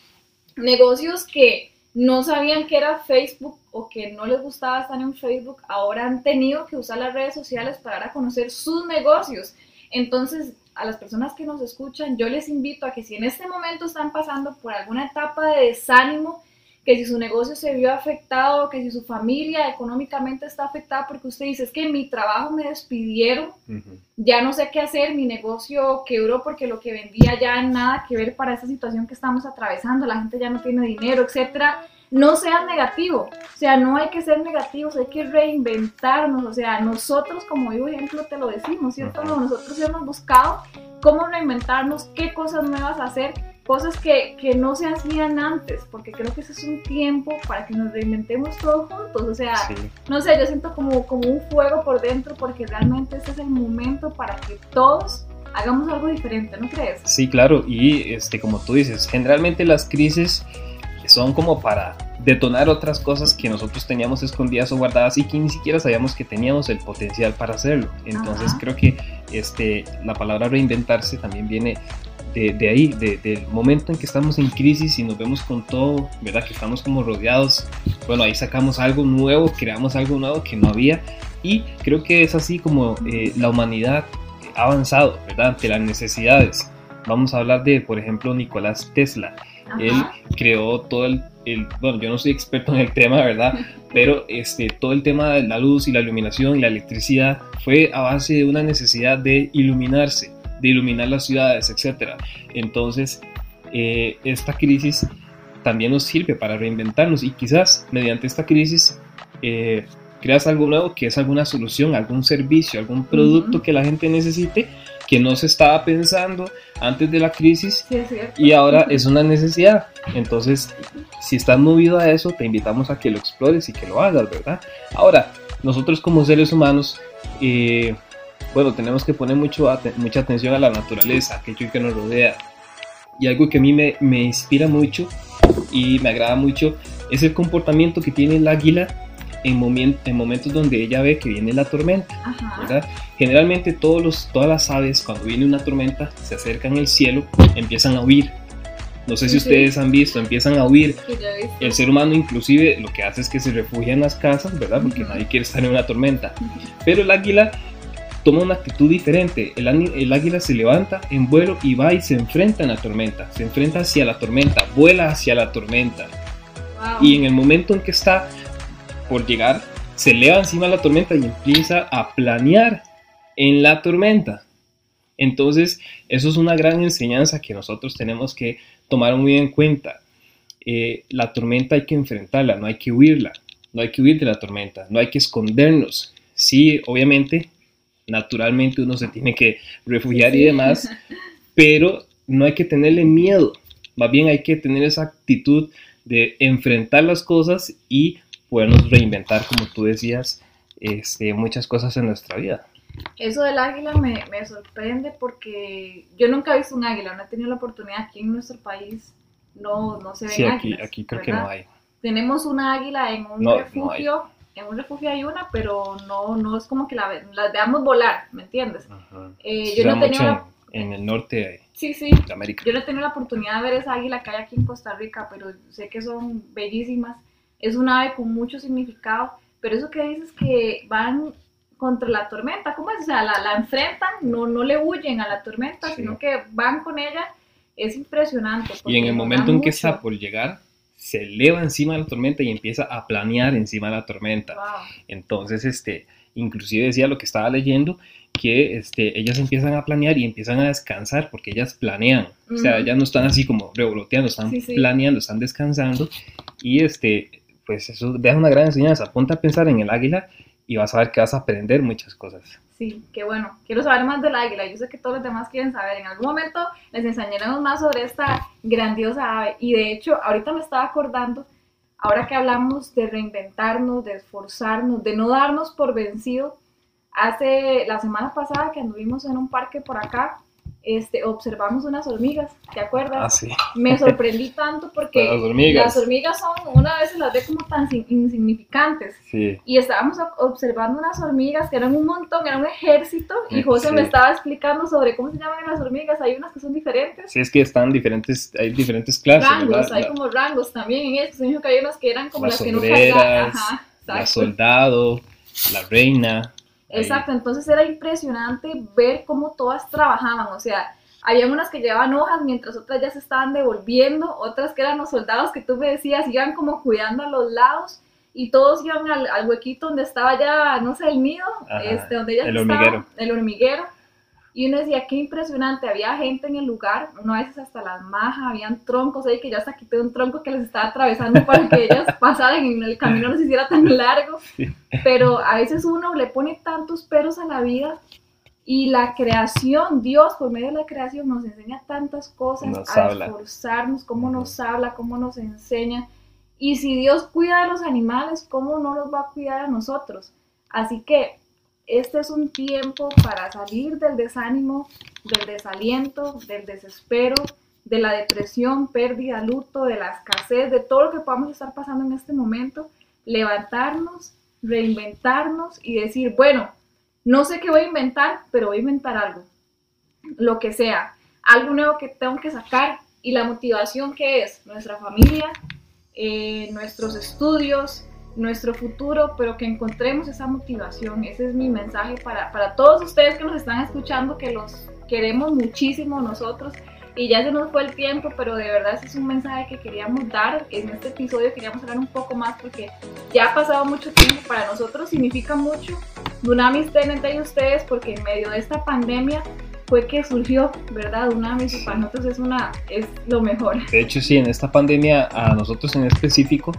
Speaker 3: Negocios que no sabían que era Facebook o que no les gustaba estar en Facebook, ahora han tenido que usar las redes sociales para dar a conocer sus negocios. Entonces, a las personas que nos escuchan, yo les invito a que si en este momento están pasando por alguna etapa de desánimo, que si su negocio se vio afectado, que si su familia económicamente está afectada porque usted dice, es que mi trabajo me despidieron, ya no sé qué hacer, mi negocio quebró porque lo que vendía ya nada que ver para esta situación que estamos atravesando, la gente ya no tiene dinero, etcétera. No sean negativo, o sea, no hay que ser negativos, hay que reinventarnos, o sea, nosotros como vivo ejemplo te lo decimos, ¿cierto? Nosotros hemos buscado cómo reinventarnos, qué cosas nuevas hacer cosas que, que, no se hacían antes, porque creo que ese es un tiempo para que nos reinventemos todos juntos. O sea, no sé, yo siento como, como un fuego por dentro, porque realmente este es el momento para que todos hagamos algo diferente, ¿no crees?
Speaker 2: Sí, claro, y este, como tú dices, generalmente las crisis son como para detonar otras cosas que nosotros teníamos escondidas o guardadas y que ni siquiera sabíamos que teníamos el potencial para hacerlo. Entonces creo que este, la palabra reinventarse también viene de, ahí, del momento en que estamos en crisis y nos vemos con todo, ¿verdad? Que estamos como rodeados, bueno, ahí sacamos algo nuevo, creamos algo nuevo que no había y creo que es así como eh, la humanidad ha avanzado, ¿verdad? Ante las necesidades. Vamos a hablar de, por ejemplo, Nicolás Tesla. Él creó todo el, el, bueno, yo no soy experto en el tema, ¿verdad? <laughs> Pero este, todo el tema de la luz y la iluminación y la electricidad fue a base de una necesidad de iluminarse de iluminar las ciudades, etc. Entonces, eh, esta crisis también nos sirve para reinventarnos y quizás mediante esta crisis eh, creas algo nuevo que es alguna solución, algún servicio, algún producto que la gente necesite que no se estaba pensando antes de la crisis y ahora es una necesidad. Entonces, si estás movido a eso, te invitamos a que lo explores y que lo hagas, ¿verdad? Ahora, nosotros como seres humanos, eh, bueno, tenemos que poner mucho, mucha atención a la naturaleza, aquello que nos rodea. Y algo que a mí me, me inspira mucho y me agrada mucho es el comportamiento que tiene el águila en, en momentos donde ella ve que viene la tormenta. ¿verdad? Generalmente todos los, todas las aves cuando viene una tormenta se acercan al cielo, empiezan a huir. No sé si ustedes han visto, empiezan a huir. El ser humano inclusive lo que hace es que se refugia en las casas, ¿verdad? Porque nadie quiere estar en una tormenta. Pero el águila toma una actitud diferente. El, águila se levanta en vuelo y va y se enfrenta en la tormenta. Se enfrenta hacia la tormenta, vuela hacia la tormenta. Y en el momento en que está por llegar, se eleva encima de la tormenta y empieza a planear en la tormenta. Entonces, eso es una gran enseñanza que nosotros tenemos que tomar muy en cuenta. Eh, la tormenta hay que enfrentarla, no hay que huirla, no hay que huir de la tormenta, no hay que escondernos. Sí, obviamente naturalmente uno se tiene que refugiar y demás, <laughs> pero no hay que tenerle miedo, más bien hay que tener esa actitud de enfrentar las cosas y podernos reinventar, como tú decías, este, muchas cosas en nuestra vida.
Speaker 3: Eso del águila me, me, sorprende porque yo nunca he visto un águila, no he tenido la oportunidad aquí en nuestro país, no, no se ven
Speaker 2: Sí, aquí,
Speaker 3: águilas,
Speaker 2: aquí creo
Speaker 3: ¿verdad?
Speaker 2: que no hay.
Speaker 3: Tenemos una águila en un
Speaker 2: No, no
Speaker 3: refugio, en un refugio hay una, pero no, no es como que la, ve- la veamos volar, ¿me entiendes? Eh, yo no la-
Speaker 2: en, el norte
Speaker 3: Sí, sí,
Speaker 2: de América.
Speaker 3: yo no he tenido la oportunidad de ver esa águila que hay aquí en Costa Rica, pero sé que son bellísimas. Es un ave con mucho significado, pero eso que dices que van contra la tormenta, ¿cómo es? O sea, la, la enfrentan, no, no le huyen a la tormenta,
Speaker 2: Sí.
Speaker 3: sino que van con ella. Es impresionante.
Speaker 2: Y en el momento en que está por llegar, se eleva encima de la tormenta y empieza a planear encima de la tormenta.
Speaker 3: Wow.
Speaker 2: Entonces, este, inclusive decía lo que estaba leyendo, que este, ellas empiezan a planear y empiezan a descansar porque ellas planean. O sea, ellas no están así como revoloteando, están
Speaker 3: Sí, sí.
Speaker 2: planeando, están descansando. Y este, pues eso deja una gran enseñanza. Ponte a pensar en el águila y vas a ver que vas a aprender muchas cosas.
Speaker 3: Sí, qué bueno. Quiero saber más del águila. Yo sé que todos los demás quieren saber. En algún momento les enseñaremos más sobre esta grandiosa ave. Y de hecho, ahorita me estaba acordando, ahora que hablamos de reinventarnos, de esforzarnos, de no darnos por vencido. Hace la semana pasada que anduvimos en un parque por acá, este, observamos unas hormigas, ¿te acuerdas?
Speaker 2: Ah, sí.
Speaker 3: Me sorprendí tanto <laughs> porque
Speaker 2: Las hormigas.
Speaker 3: las hormigas son, una vez las ve como tan insignificantes.
Speaker 2: Sí.
Speaker 3: Y estábamos ob- observando unas hormigas que eran un montón, era un ejército. Y José
Speaker 2: sí.
Speaker 3: me estaba explicando sobre cómo se llaman las hormigas. Hay unas que son diferentes.
Speaker 2: Sí, es que están diferentes, hay diferentes clases,
Speaker 3: rangos,
Speaker 2: ¿verdad?
Speaker 3: hay
Speaker 2: La-
Speaker 3: como rangos también en me dijo que hay unas que eran como
Speaker 2: las
Speaker 3: las que no cargaban. Ajá,
Speaker 2: la
Speaker 3: exacto.
Speaker 2: soldado, la reina.
Speaker 3: Exacto, entonces era impresionante ver cómo todas trabajaban, o sea, había unas que llevaban hojas mientras otras ya se estaban devolviendo, otras que eran los soldados que tú me decías, iban como cuidando a los lados y todos iban al, al huequito donde estaba ya, no sé, el nido,
Speaker 2: Ajá,
Speaker 3: este, donde ellas
Speaker 2: el hormiguero.
Speaker 3: el hormiguero. Y uno decía, qué impresionante, había gente en el lugar, uno a veces hasta las majas, habían troncos ahí que yo hasta quité un tronco que les estaba atravesando para que ellas <laughs> pasaran y el camino no se hiciera tan largo. Pero a veces uno le pone tantos peros a la vida y la creación, Dios por medio de la creación nos enseña tantas cosas,
Speaker 2: Nos
Speaker 3: a
Speaker 2: habla.
Speaker 3: esforzarnos, cómo nos habla, cómo nos enseña. Y si Dios cuida a los animales, ¿cómo no los va a cuidar a nosotros? Así que este es un tiempo para salir del desánimo, del desaliento, del desespero, de la depresión, pérdida, luto, de la escasez, de todo lo que podamos estar pasando en este momento, levantarnos, reinventarnos y decir, bueno, no sé qué voy a inventar, pero voy a inventar algo, lo que sea, algo nuevo que tengo que sacar y la motivación que es nuestra familia, eh, nuestros estudios, nuestro futuro, pero que encontremos esa motivación. Ese es mi mensaje para, para todos ustedes que nos están escuchando, que los queremos muchísimo nosotros. Y ya se nos fue el tiempo, pero de verdad ese es un mensaje que queríamos dar. En este episodio queríamos hablar un poco más porque ya ha pasado mucho tiempo. Para nosotros significa mucho. Dunamis esté entre ustedes porque en medio de esta pandemia fue que surgió, ¿verdad? Dunamis y para nosotros es, una, es lo mejor.
Speaker 2: De hecho, sí, en esta pandemia, a nosotros en específico,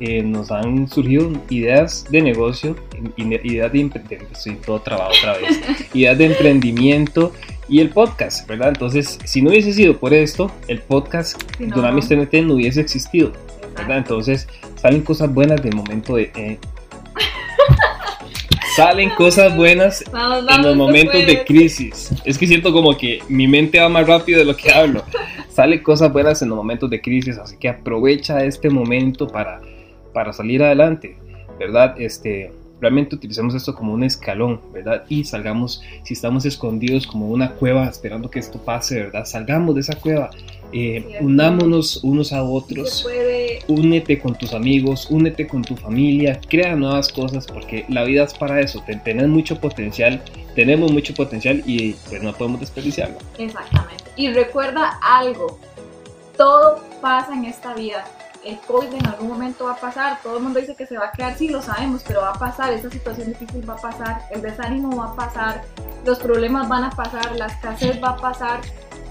Speaker 2: eh, nos han surgido ideas de negocio, ideas de emprendimiento, estoy todo trabado otra vez, <laughs> ideas de emprendimiento y el podcast, ¿verdad? Entonces, si no hubiese sido por esto, el podcast
Speaker 3: Si no,
Speaker 2: Dunamis. TNT no hubiese existido, ¿verdad? Entonces, salen cosas buenas del momento de... eh, <laughs> salen cosas buenas
Speaker 3: Vamos,
Speaker 2: en
Speaker 3: vamos,
Speaker 2: los
Speaker 3: tú
Speaker 2: momentos de crisis. Es que siento como que mi mente va más rápido de lo que hablo. <laughs> Sale cosas buenas en los momentos de crisis, así que aprovecha este momento para, para salir adelante, ¿verdad? Este, realmente utilicemos esto como un escalón, ¿verdad? Y salgamos, si estamos escondidos como una cueva esperando que esto pase, ¿verdad? Salgamos de esa cueva, eh, unámonos unos a otros únete con tus amigos, únete con tu familia, crea nuevas cosas porque la vida es para eso, te- tenés mucho potencial, tenemos mucho potencial y pues no podemos desperdiciarlo.
Speaker 3: Exactamente. Y recuerda algo, todo pasa en esta vida. El COVID en algún momento va a pasar, todo el mundo dice que se va a quedar, sí lo sabemos, pero va a pasar, esta situación difícil va a pasar, el desánimo va a pasar, los problemas van a pasar, la escasez va a pasar,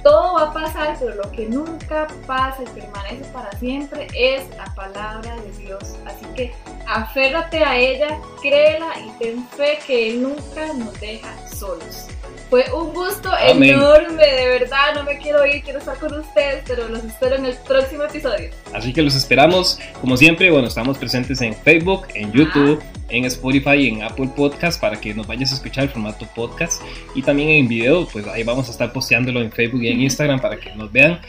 Speaker 3: todo va a pasar, pero lo que nunca pasa y permanece para siempre es la palabra de Dios. Así que aférrate a ella, créela y ten fe que Él nunca nos deja solos. Fue un gusto
Speaker 2: Amén.
Speaker 3: enorme, de verdad. No me quiero ir, quiero estar con ustedes, pero los espero en el próximo episodio.
Speaker 2: Así que los esperamos, como siempre, bueno, estamos presentes en Facebook, en YouTube, en Spotify y en Apple Podcast para que nos vayas a escuchar el formato podcast y también en video, pues ahí vamos a estar posteándolo en Facebook y en Instagram para que nos vean.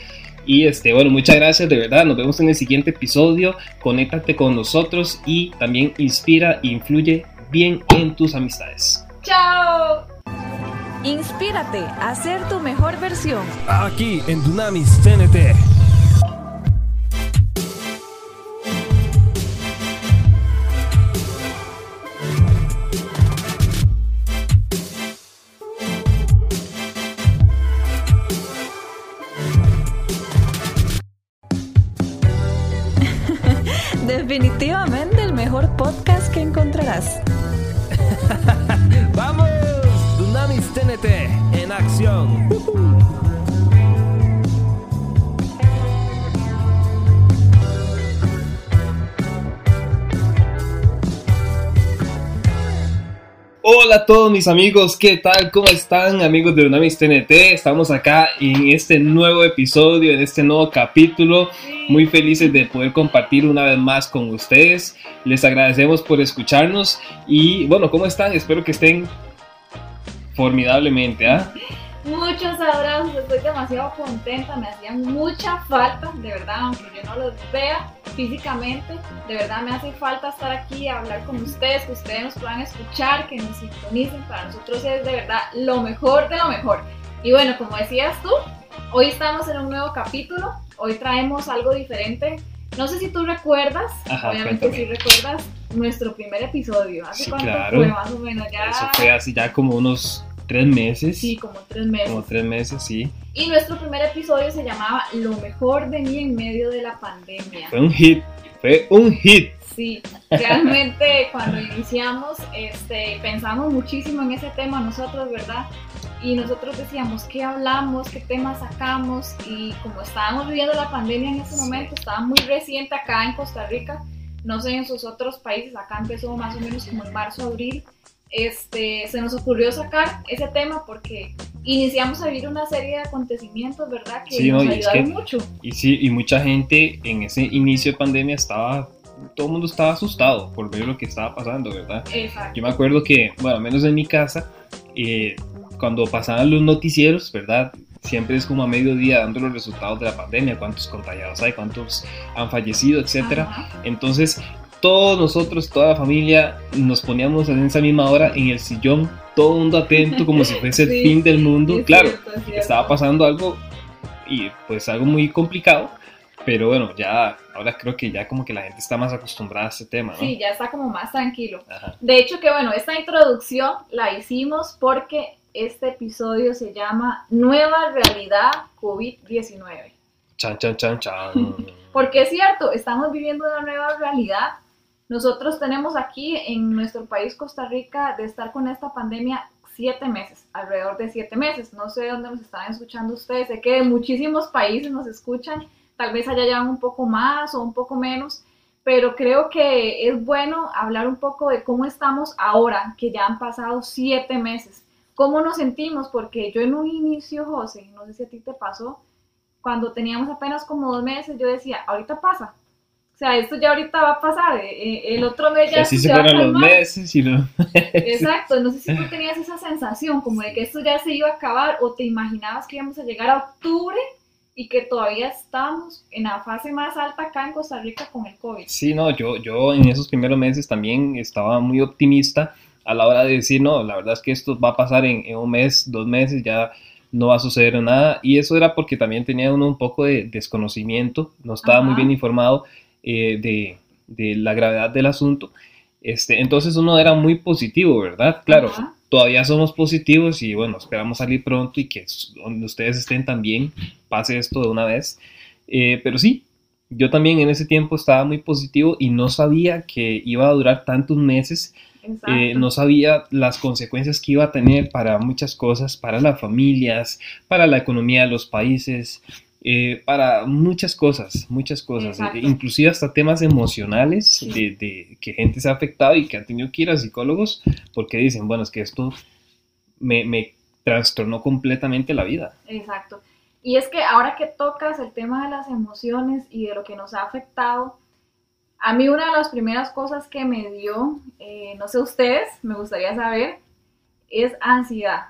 Speaker 2: Y este, bueno, muchas gracias, de verdad. Nos vemos en el siguiente episodio. Conéctate con nosotros y también inspira e influye bien en tus amistades.
Speaker 3: ¡Chao!
Speaker 1: Inspírate a ser tu mejor versión.
Speaker 4: Aquí en Dunamis TNT. <laughs>
Speaker 1: Definitivamente el mejor podcast que encontrarás. <laughs>
Speaker 2: Hola a todos mis amigos, ¿qué tal? ¿Cómo están amigos de Unamis TNT? Estamos acá en este nuevo episodio, en este nuevo capítulo. Muy felices de poder compartir una vez más con ustedes. Les agradecemos por escucharnos y bueno, ¿cómo están? Espero que estén formidablemente, ¿ah?
Speaker 3: Muchos abrazos, estoy demasiado contenta, me hacían mucha falta, de verdad, aunque yo no los vea físicamente, de verdad me hace falta estar aquí, hablar con ustedes, que ustedes nos puedan escuchar, que nos sintonicen, para nosotros es de verdad lo mejor de lo mejor. Y bueno, como decías tú, hoy estamos en un nuevo capítulo, hoy traemos algo diferente. No sé si tú recuerdas,
Speaker 2: Ajá,
Speaker 3: obviamente si recuerdas nuestro primer episodio, ¿hace
Speaker 2: Sí,
Speaker 3: cuánto
Speaker 2: claro.
Speaker 3: fue más o menos? Ya,
Speaker 2: Eso fue hace ya como unos tres meses.
Speaker 3: sí, como tres meses.
Speaker 2: Como tres meses, sí.
Speaker 3: Y nuestro primer episodio se llamaba Lo mejor de mí en medio de la pandemia.
Speaker 2: Fue un hit, fue un hit.
Speaker 3: Sí, realmente <laughs> cuando iniciamos este, pensamos muchísimo en ese tema nosotros, ¿verdad? Y nosotros decíamos qué hablamos, qué temas sacamos y como estábamos viviendo la pandemia en ese momento, estaba muy reciente acá en Costa Rica, no sé en sus otros países, acá empezó más o menos como en marzo, abril, este, se nos ocurrió sacar ese tema porque iniciamos a vivir una serie de acontecimientos, ¿verdad? Que
Speaker 2: Sí, no,
Speaker 3: nos
Speaker 2: es
Speaker 3: ayudaron
Speaker 2: que-
Speaker 3: mucho.
Speaker 2: Y sí, y mucha gente en ese inicio de pandemia estaba, todo el mundo estaba asustado por ver lo que estaba pasando, ¿verdad?
Speaker 3: Exacto.
Speaker 2: Yo me acuerdo que, bueno, al menos en mi casa, eh, cuando pasaban los noticieros, ¿verdad? Siempre es como a mediodía dando los resultados de la pandemia, cuántos contagiados hay, cuántos han fallecido, etcétera.
Speaker 3: Ajá.
Speaker 2: Entonces, todos nosotros, toda la familia, nos poníamos en esa misma hora en el sillón, todo el mundo atento, como si fuese el <laughs> fin del mundo. Claro,
Speaker 3: cierto.
Speaker 2: estaba pasando algo y pues algo muy complicado, pero bueno, ya ahora creo que ya como que la gente está más acostumbrada a este tema, ¿no?
Speaker 3: Sí, ya está como más tranquilo.
Speaker 2: Ajá.
Speaker 3: De hecho que bueno, esta introducción la hicimos porque este episodio se llama Nueva Realidad COVID-19.
Speaker 2: Chan, chan, chan, chan. <laughs>
Speaker 3: Porque es cierto, estamos viviendo una nueva realidad. Nosotros tenemos aquí en nuestro país, Costa Rica, de estar con esta pandemia siete meses, alrededor de siete meses. No sé dónde nos están escuchando ustedes, sé que de muchísimos países nos escuchan, tal vez allá llevan un poco más o un poco menos, pero creo que es bueno hablar un poco de cómo estamos ahora, que ya han pasado siete meses. ¿Cómo nos sentimos? Porque yo en un inicio, José, no sé si a ti te pasó, cuando teníamos apenas como dos meses, yo decía, ahorita pasa. O sea, esto ya ahorita va a pasar. eh, eh, el otro mes ya
Speaker 2: así se
Speaker 3: va a
Speaker 2: fueron los
Speaker 3: calmar.
Speaker 2: meses y no. <laughs>
Speaker 3: Exacto, no sé si tú tenías esa sensación como de que esto ya se iba a acabar o te imaginabas que íbamos a llegar a octubre y que todavía estábamos en la fase más alta acá en Costa Rica con el COVID.
Speaker 2: Sí, no, yo, yo en esos primeros meses también estaba muy optimista a la hora de decir, no, la verdad es que esto va a pasar en, en un mes, dos meses, ya no va a suceder nada. Y eso era porque también tenía uno un poco de desconocimiento, no estaba muy
Speaker 3: Ajá.
Speaker 2: bien informado eh, de, de la gravedad del asunto. Este, entonces uno era muy positivo, ¿verdad? Claro,
Speaker 3: Ajá.
Speaker 2: todavía somos positivos y bueno, esperamos salir pronto y que donde ustedes estén también pase esto de una vez. Eh, pero sí, yo también en ese tiempo estaba muy positivo y no sabía que iba a durar tantos meses, eh, no sabía las consecuencias que iba a tener para muchas cosas, para las familias, para la economía de los países, eh, para muchas cosas, muchas cosas,
Speaker 3: Exacto.
Speaker 2: inclusive hasta temas emocionales
Speaker 3: Sí.
Speaker 2: de, de que gente se ha afectado y que ha tenido que ir a psicólogos porque dicen, bueno, es que esto me, me trastornó completamente la vida.
Speaker 3: Exacto. Y es que ahora que tocas el tema de las emociones y de lo que nos ha afectado, a mí una de las primeras cosas que me dio, eh, no sé ustedes, me gustaría saber, es ansiedad.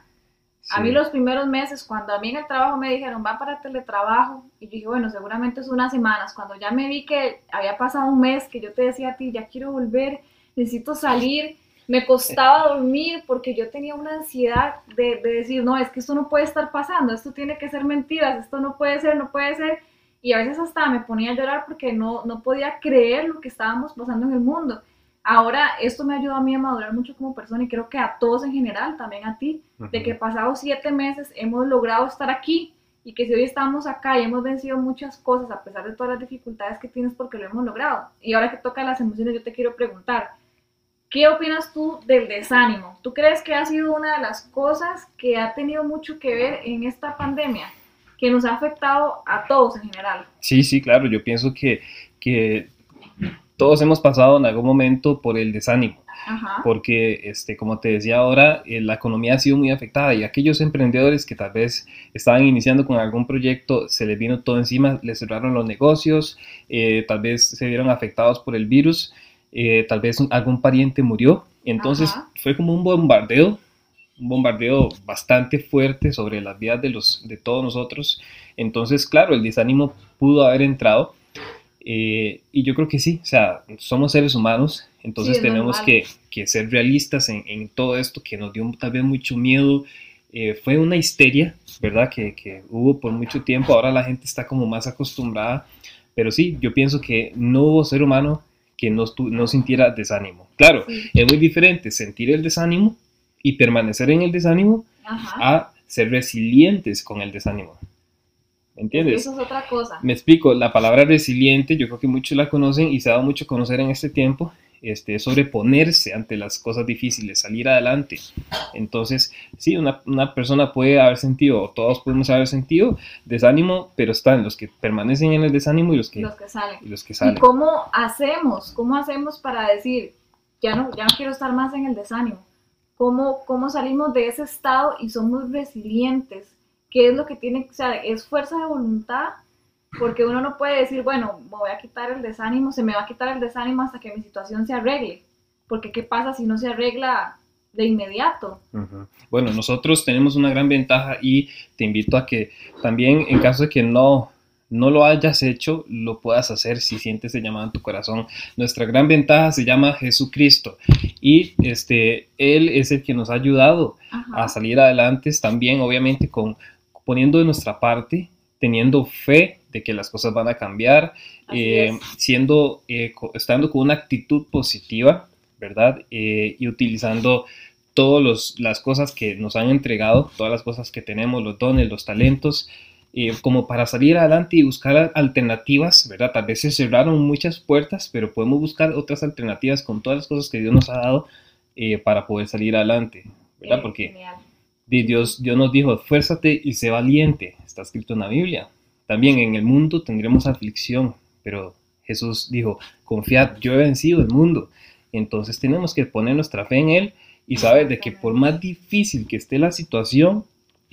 Speaker 3: A mí los primeros meses, cuando a mí en el trabajo me dijeron, va para teletrabajo, y yo dije, bueno, seguramente es unas semanas, cuando ya me vi que había pasado un mes, que yo te decía a ti, ya quiero volver, necesito salir, me costaba dormir porque yo tenía una ansiedad de, de decir, no, es que esto no puede estar pasando, esto tiene que ser mentiras, esto no puede ser, no puede ser, y a veces hasta me ponía a llorar porque no, no podía creer lo que estábamos pasando en el mundo. Ahora, esto me ayudó a mí a madurar mucho como persona y creo que a todos en general, también a ti, de que pasados siete meses hemos logrado estar aquí y que si hoy estamos acá y hemos vencido muchas cosas a pesar de todas las dificultades que tienes porque lo hemos logrado. Y ahora que toca las emociones, yo te quiero preguntar, ¿qué opinas tú del desánimo? ¿Tú crees que ha sido una de las cosas que ha tenido mucho que ver en esta pandemia, que nos ha afectado a todos en general?
Speaker 2: Sí, sí, claro, yo pienso que, que todos hemos pasado en algún momento por el desánimo.
Speaker 3: Ajá.
Speaker 2: porque, este, como te decía ahora, eh, la economía ha sido muy afectada y aquellos emprendedores que tal vez estaban iniciando con algún proyecto, se les vino todo encima, les cerraron los negocios, eh, tal vez se vieron afectados por el virus, eh, tal vez algún pariente murió, entonces
Speaker 3: Ajá.
Speaker 2: fue como un bombardeo, un bombardeo bastante fuerte sobre las vidas de, los, de todos nosotros, entonces, claro, el desánimo pudo haber entrado. Eh, y yo creo que sí, o sea, somos seres humanos, entonces
Speaker 3: Sí,
Speaker 2: tenemos que, que ser realistas en, en todo esto que nos dio tal vez mucho miedo. Eh, fue una histeria, ¿verdad? Que, que hubo por mucho tiempo, ahora la gente está como más acostumbrada, pero sí, yo pienso que no hubo ser humano que no, no sintiera desánimo. Claro,
Speaker 3: Sí.
Speaker 2: es muy diferente sentir el desánimo y permanecer en el desánimo
Speaker 3: Ajá.
Speaker 2: a ser resilientes con el desánimo. ¿Me entiendes?
Speaker 3: Eso es otra cosa.
Speaker 2: Me explico, la palabra resiliente, yo creo que muchos la conocen y se ha dado mucho a conocer en este tiempo, este, es sobreponerse ante las cosas difíciles, salir adelante. Entonces, sí, una, una persona puede haber sentido, o todos podemos haber sentido desánimo, pero están los que permanecen en el desánimo y los que,
Speaker 3: Los que salen.
Speaker 2: y los que
Speaker 3: ¿Y
Speaker 2: salen.
Speaker 3: cómo hacemos? ¿Cómo hacemos para decir, ya no, ya no quiero estar más en el desánimo? ¿Cómo, ¿Cómo salimos de ese estado y somos resilientes? ¿Qué es lo que tiene, o sea, es fuerza de voluntad? Porque uno no puede decir, bueno, me voy a quitar el desánimo, se me va a quitar el desánimo hasta que mi situación se arregle. Porque ¿qué pasa si no se arregla de inmediato?
Speaker 2: Ujú. Bueno, nosotros tenemos una gran ventaja y te invito a que también en caso de que no, no lo hayas hecho, lo puedas hacer si sientes el llamado en tu corazón. Nuestra gran ventaja se llama Jesucristo y este, Él es el que nos ha ayudado
Speaker 3: Ajá.
Speaker 2: a salir adelante también, obviamente, con, poniendo de nuestra parte, teniendo fe de que las cosas van a cambiar, eh, siendo, eh, estando con una actitud positiva, ¿verdad? Eh, y utilizando todas las cosas que nos han entregado, todas las cosas que tenemos, los dones, los talentos, eh, como para salir adelante y buscar alternativas, ¿verdad? Tal vez se cerraron muchas puertas, pero podemos buscar otras alternativas con todas las cosas que Dios nos ha dado para poder salir adelante, ¿verdad? Porque
Speaker 3: genial.
Speaker 2: Di- Dios, Dios nos dijo, esfuérzate y sé valiente. Está escrito en la Biblia. También en el mundo tendremos aflicción, pero Jesús dijo, confiad, yo he vencido el mundo. Entonces tenemos que poner nuestra fe en Él y saber de que por más difícil que esté la situación,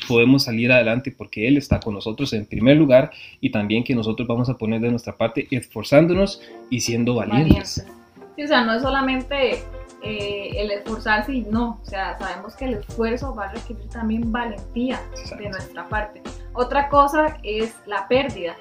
Speaker 2: podemos salir adelante porque Él está con nosotros en primer lugar y también que nosotros vamos a poner de nuestra parte esforzándonos y siendo valientes.
Speaker 3: valientes. Sí, o sea, no es solamente eh, el esforzarse y no, o sea, sabemos que el esfuerzo va a requerir también valentía de nuestra parte. Otra cosa es la pérdida,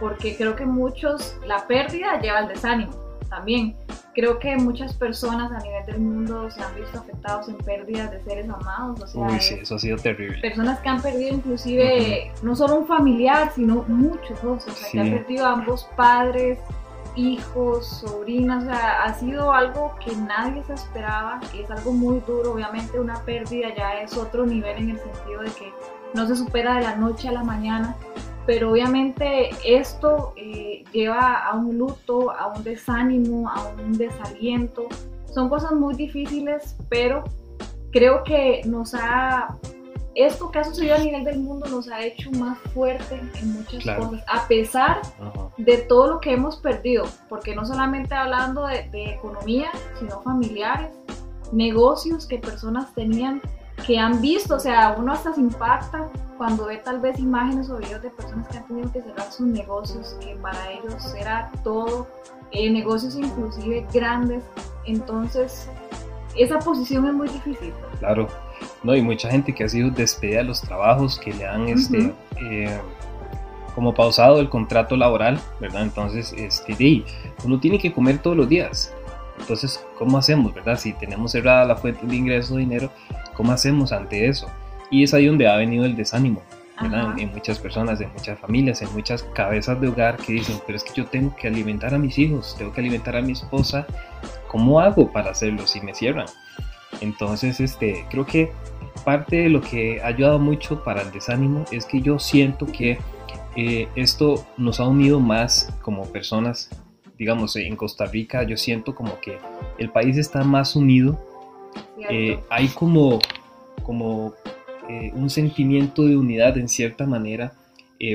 Speaker 3: porque creo que muchos, la pérdida lleva al desánimo también. Creo que muchas personas a nivel del mundo se han visto afectados en pérdidas de seres amados, o sea,
Speaker 2: Uy, sí, eso ha sido terrible.
Speaker 3: personas que han perdido inclusive no solo un familiar, sino muchos o sea,
Speaker 2: Sí.
Speaker 3: que han perdido a ambos padres, hijos, sobrinas, o sea, ha sido algo que nadie se esperaba, es algo muy duro, obviamente una pérdida ya es otro nivel en el sentido de que no se supera de la noche a la mañana, pero obviamente esto eh, lleva a un luto, a un desánimo, a un desaliento, son cosas muy difíciles, pero creo que nos ha esto que ha sucedido a nivel del mundo nos ha hecho más fuerte en muchas
Speaker 2: Claro.
Speaker 3: cosas, a pesar
Speaker 2: Ajá.
Speaker 3: de todo lo que hemos perdido, porque no solamente hablando de, de economía, sino familiares, negocios que personas tenían, que han visto, o sea, uno hasta se impacta cuando ve tal vez imágenes o videos de personas que han tenido que cerrar sus negocios, que para ellos era todo, eh, negocios inclusive grandes, entonces esa posición es muy difícil.
Speaker 2: Claro, no, y mucha gente que ha sido despedida de los trabajos, que le han este, eh, como pausado el contrato laboral, ¿verdad? Entonces, este, uno tiene que comer todos los días. Entonces, ¿cómo hacemos, verdad? Si tenemos cerrada la fuente de ingreso de dinero, ¿cómo hacemos ante eso? Y es ahí donde ha venido el desánimo, ¿verdad? En muchas personas, en muchas familias, en muchas cabezas de hogar que dicen, pero es que yo tengo que alimentar a mis hijos, tengo que alimentar a mi esposa, ¿cómo hago para hacerlo si me cierran? Entonces, este, creo que parte de lo que ha ayudado mucho para el desánimo es que yo siento que eh, esto nos ha unido más como personas, digamos, en Costa Rica yo siento como que el país está más unido, eh, hay como, como eh, un sentimiento de unidad en cierta manera.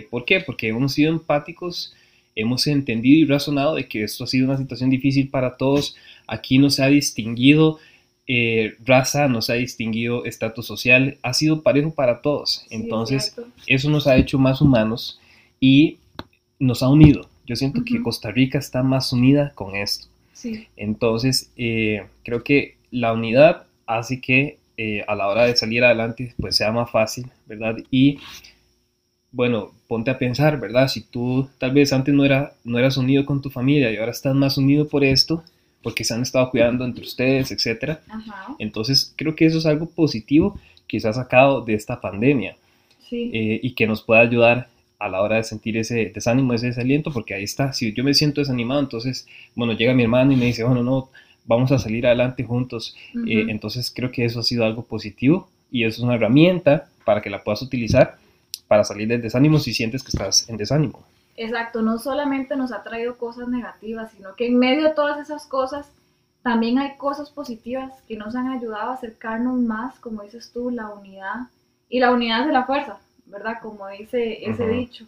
Speaker 2: ¿Por qué? Porque hemos sido empáticos, hemos entendido y razonado de que esto ha sido una situación difícil para todos, aquí no se ha distinguido eh, raza, nos ha distinguido estatus social, ha sido parejo para todos. Entonces, eso nos ha hecho más humanos y nos ha unido. Yo siento que Costa Rica está más unida con esto. Entonces, eh, creo que la unidad hace que eh, a la hora de salir adelante, pues sea más fácil, ¿verdad? Y bueno, ponte a pensar, ¿verdad? Si tú tal vez antes no, era, no eras unido con tu familia y ahora estás más unido por esto, porque se han estado cuidando entre ustedes, etc. Entonces, creo que eso es algo positivo que se ha sacado de esta pandemia eh, y que nos puede ayudar a la hora de sentir ese desánimo, ese desaliento, porque ahí está, si yo me siento desanimado, entonces, bueno, llega mi hermano y me dice, bueno, no, vamos a salir adelante juntos. Eh, entonces, creo que eso ha sido algo positivo y eso es una herramienta para que la puedas utilizar para salir del desánimo si sientes que estás en desánimo.
Speaker 3: Exacto, no solamente nos ha traído cosas negativas, sino que en medio de todas esas cosas también hay cosas positivas que nos han ayudado a acercarnos más, como dices tú, la unidad. Y la unidad de la fuerza, ¿verdad? Como dice ese dicho.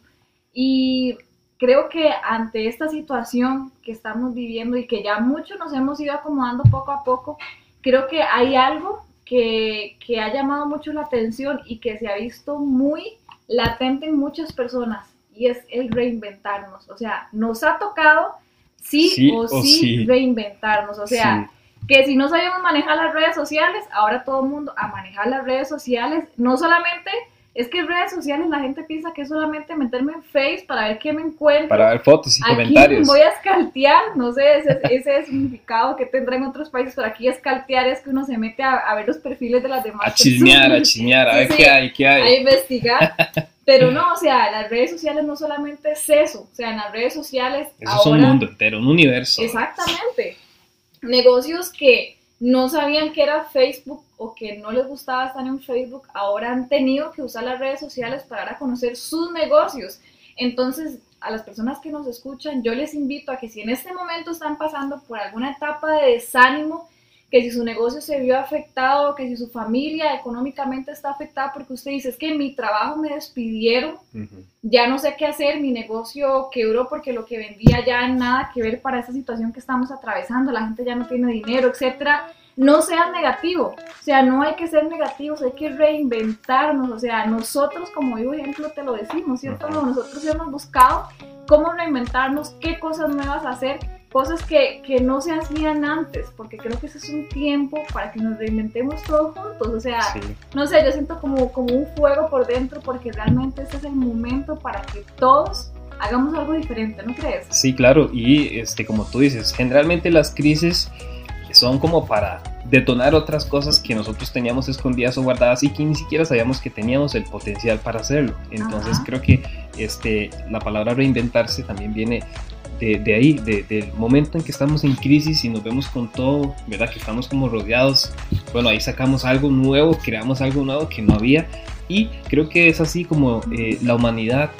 Speaker 3: Y creo que ante esta situación que estamos viviendo y que ya muchos nos hemos ido acomodando poco a poco, creo que hay algo que, que ha llamado mucho la atención y que se ha visto muy latente en muchas personas y es el reinventarnos. O sea, nos ha tocado sí, o, sí, reinventarnos. O sea, que si no sabemos manejar las redes sociales, ahora todo el mundo a manejar las redes sociales, no solamente es que en redes sociales la gente piensa que es solamente meterme en Face para ver qué me encuentro.
Speaker 2: Para ver fotos y
Speaker 3: aquí
Speaker 2: comentarios.
Speaker 3: voy a escaltear, no sé ese, ese significado que tendrá en otros países, pero aquí escaltear es que uno se mete a, ver los perfiles de las demás
Speaker 2: A chismear, a chismear, a ver qué hay, qué hay.
Speaker 3: A investigar. <laughs> Pero no, o sea, las redes sociales no solamente es eso, o sea, en las redes sociales...
Speaker 2: Eso es un mundo entero, un universo.
Speaker 3: Exactamente. Negocios que no sabían que era Facebook o que no les gustaba estar en Facebook, ahora han tenido que usar las redes sociales para dar a conocer sus negocios. Entonces, a las personas que nos escuchan, yo les invito a que si en este momento están pasando por alguna etapa de desánimo, que si su negocio se vio afectado, que si su familia económicamente está afectada porque usted dice, es que mi trabajo me despidieron, ya no sé qué hacer, mi negocio quebró porque lo que vendía ya nada que ver para esa situación que estamos atravesando, la gente ya no tiene dinero, etcétera. No seas negativo, o sea, no hay que ser negativos, hay que reinventarnos, o sea, nosotros como yo ejemplo te lo decimos, ¿cierto? Nosotros hemos buscado cómo reinventarnos, qué cosas nuevas hacer cosas que, que, no se hacían antes, porque creo que ese es un tiempo para que nos reinventemos todos juntos. O sea, no sé, yo siento como, como un fuego por dentro, porque realmente este es el momento para que todos hagamos algo diferente, ¿no crees?
Speaker 2: Sí, claro, y este, como tú dices, generalmente las crisis son como para detonar otras cosas que nosotros teníamos escondidas o guardadas y que ni siquiera sabíamos que teníamos el potencial para hacerlo. Entonces creo que este, la palabra reinventarse también viene de, ahí, del momento en que estamos en crisis y nos vemos con todo, ¿verdad? Que estamos como rodeados, bueno, ahí sacamos algo nuevo, creamos algo nuevo que no había y creo que es así como eh, la humanidad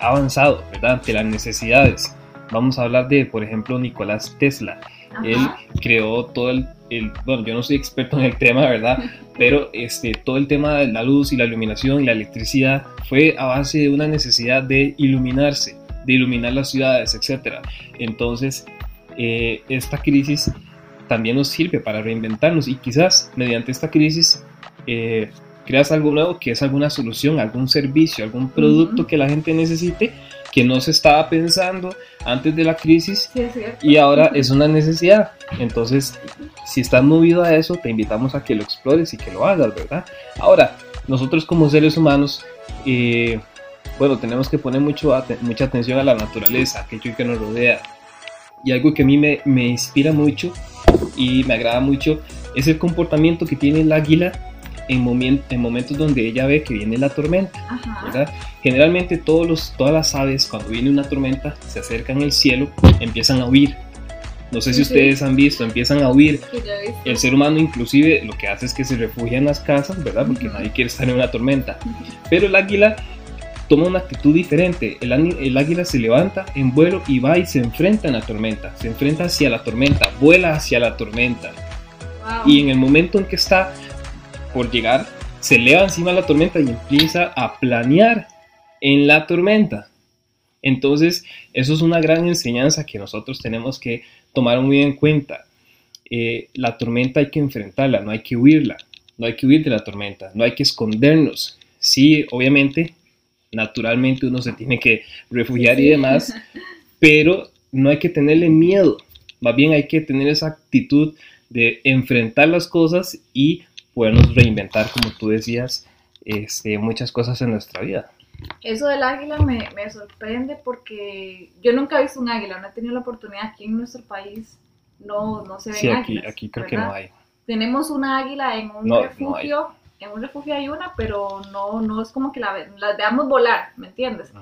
Speaker 2: ha avanzado, ¿verdad? Ante las necesidades. Vamos a hablar de, por ejemplo, Nicolás Tesla. Él creó todo el, el, bueno, yo no soy experto en el tema, ¿verdad? <laughs> Pero este, todo el tema de la luz y la iluminación y la electricidad fue a base de una necesidad de iluminarse de iluminar las ciudades, etc. Entonces, eh, esta crisis también nos sirve para reinventarnos y quizás mediante esta crisis eh, creas algo nuevo que es alguna solución, algún servicio, algún producto que la gente necesite que no se estaba pensando antes de la crisis
Speaker 3: Sí,
Speaker 2: y ahora es una necesidad. Entonces, si estás movido a eso, te invitamos a que lo explores y que lo hagas, ¿verdad? Ahora, nosotros como seres humanos, eh, bueno, tenemos que poner mucho ate- mucha atención a la naturaleza, aquello que nos rodea. Y algo que a mí me, me inspira mucho y me agrada mucho es el comportamiento que tiene el águila en, momen- en momentos donde ella ve que viene la tormenta. ¿verdad? Generalmente todos los, todas las aves cuando viene una tormenta se acercan al cielo, empiezan a huir. No sé si
Speaker 3: Sí,
Speaker 2: ustedes han visto, empiezan a huir. El ser humano inclusive lo que hace es que se refugia en las casas, ¿verdad? Porque
Speaker 3: Ujú.
Speaker 2: nadie quiere estar en una tormenta. Pero el águila toma una actitud diferente. El, águila se levanta en vuelo y va y se enfrenta en la tormenta. Se enfrenta hacia la tormenta, vuela hacia la tormenta.
Speaker 3: Wow.
Speaker 2: Y en el momento en que está por llegar, se eleva encima de la tormenta y empieza a planear en la tormenta. Entonces, eso es una gran enseñanza que nosotros tenemos que tomar muy en cuenta. Eh, la tormenta hay que enfrentarla, no hay que huirla, no hay que huir de la tormenta, no hay que escondernos. Sí, obviamente, naturalmente uno se tiene que refugiar
Speaker 3: Sí,
Speaker 2: y demás, <laughs> pero no hay que tenerle miedo, más bien hay que tener esa actitud de enfrentar las cosas y podernos reinventar, como tú decías, este, muchas cosas en nuestra vida.
Speaker 3: Eso del águila me, me sorprende porque yo nunca he visto un águila, no he tenido la oportunidad aquí en nuestro país, no, no se ven
Speaker 2: Sí, aquí,
Speaker 3: águilas,
Speaker 2: aquí creo que no hay.
Speaker 3: Tenemos una águila en un
Speaker 2: No, no
Speaker 3: refugio, en un refugio hay una, pero no, no es como que la, ve- la veamos volar, ¿me entiendes?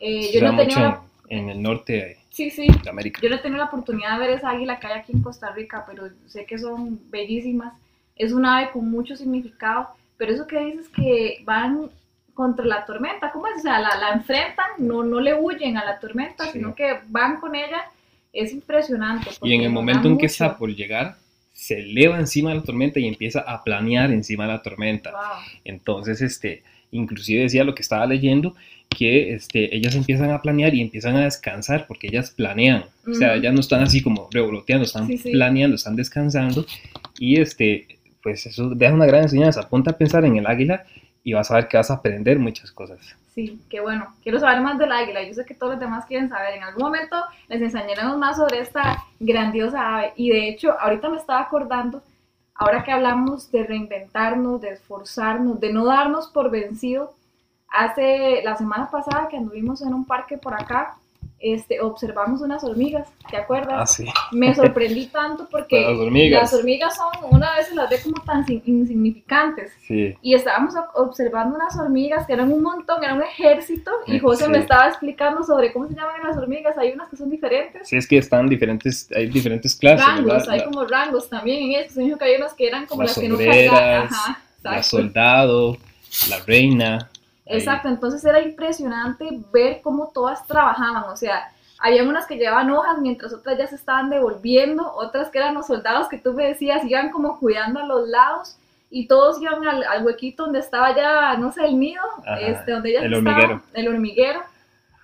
Speaker 3: Eh, yo no tenido la-
Speaker 2: en, el norte
Speaker 3: Sí, sí,
Speaker 2: de América.
Speaker 3: yo no he tenido la oportunidad de ver esa águila que hay aquí en Costa Rica, pero sé que son bellísimas. Es una ave con mucho significado, pero eso que dices que van contra la tormenta, ¿cómo es? O sea, la, la enfrentan, no, no le huyen a la tormenta,
Speaker 2: Sí.
Speaker 3: sino que van con ella. Es impresionante.
Speaker 2: Y en el momento en que está por llegar, se eleva encima de la tormenta y empieza a planear encima de la tormenta.
Speaker 3: Wow.
Speaker 2: Entonces, este, inclusive decía lo que estaba leyendo, que este, ellas empiezan a planear y empiezan a descansar porque ellas planean. O sea, ya no están así como revoloteando, están
Speaker 3: Sí, sí.
Speaker 2: planeando, están descansando. Y este, pues eso deja una gran enseñanza. Ponte a pensar en el águila y vas a ver que vas a aprender muchas cosas.
Speaker 3: Sí, qué bueno. Quiero saber más del águila. Yo sé que todos los demás quieren saber. En algún momento les enseñaremos más sobre esta grandiosa ave. Y de hecho, ahorita me estaba acordando, ahora que hablamos de reinventarnos, de esforzarnos, de no darnos por vencido. Hace la semana pasada que anduvimos en un parque por acá, este, observamos unas hormigas, ¿te acuerdas?
Speaker 2: Ah, sí.
Speaker 3: Me sorprendí tanto porque <laughs>
Speaker 2: Las hormigas.
Speaker 3: las hormigas son, una vez las ve como tan insignificantes.
Speaker 2: Sí.
Speaker 3: Y estábamos ob- observando unas hormigas que eran un montón, era un ejército. Y
Speaker 2: Sí,
Speaker 3: José
Speaker 2: sí.
Speaker 3: me estaba explicando sobre cómo se llaman las hormigas. Hay unas que son diferentes.
Speaker 2: Sí, es que están diferentes, hay diferentes clases,
Speaker 3: rangos,
Speaker 2: ¿verdad?
Speaker 3: hay
Speaker 2: La-
Speaker 3: como rangos también en eso. Se dijo que hay unas que eran como
Speaker 2: Las
Speaker 3: las, que no
Speaker 2: obreras,
Speaker 3: cargaban. Ajá,
Speaker 2: la
Speaker 3: exacto.
Speaker 2: soldado, la reina.
Speaker 3: Exacto, entonces era impresionante ver cómo todas trabajaban, o sea, habían unas que llevaban hojas mientras otras ya se estaban devolviendo, otras que eran los soldados que tú me decías, iban como cuidando a los lados y todos iban al, al huequito donde estaba ya, no sé, el nido,
Speaker 2: Ajá,
Speaker 3: este, donde ellas
Speaker 2: el
Speaker 3: estaban,
Speaker 2: hormiguero.
Speaker 3: el hormiguero.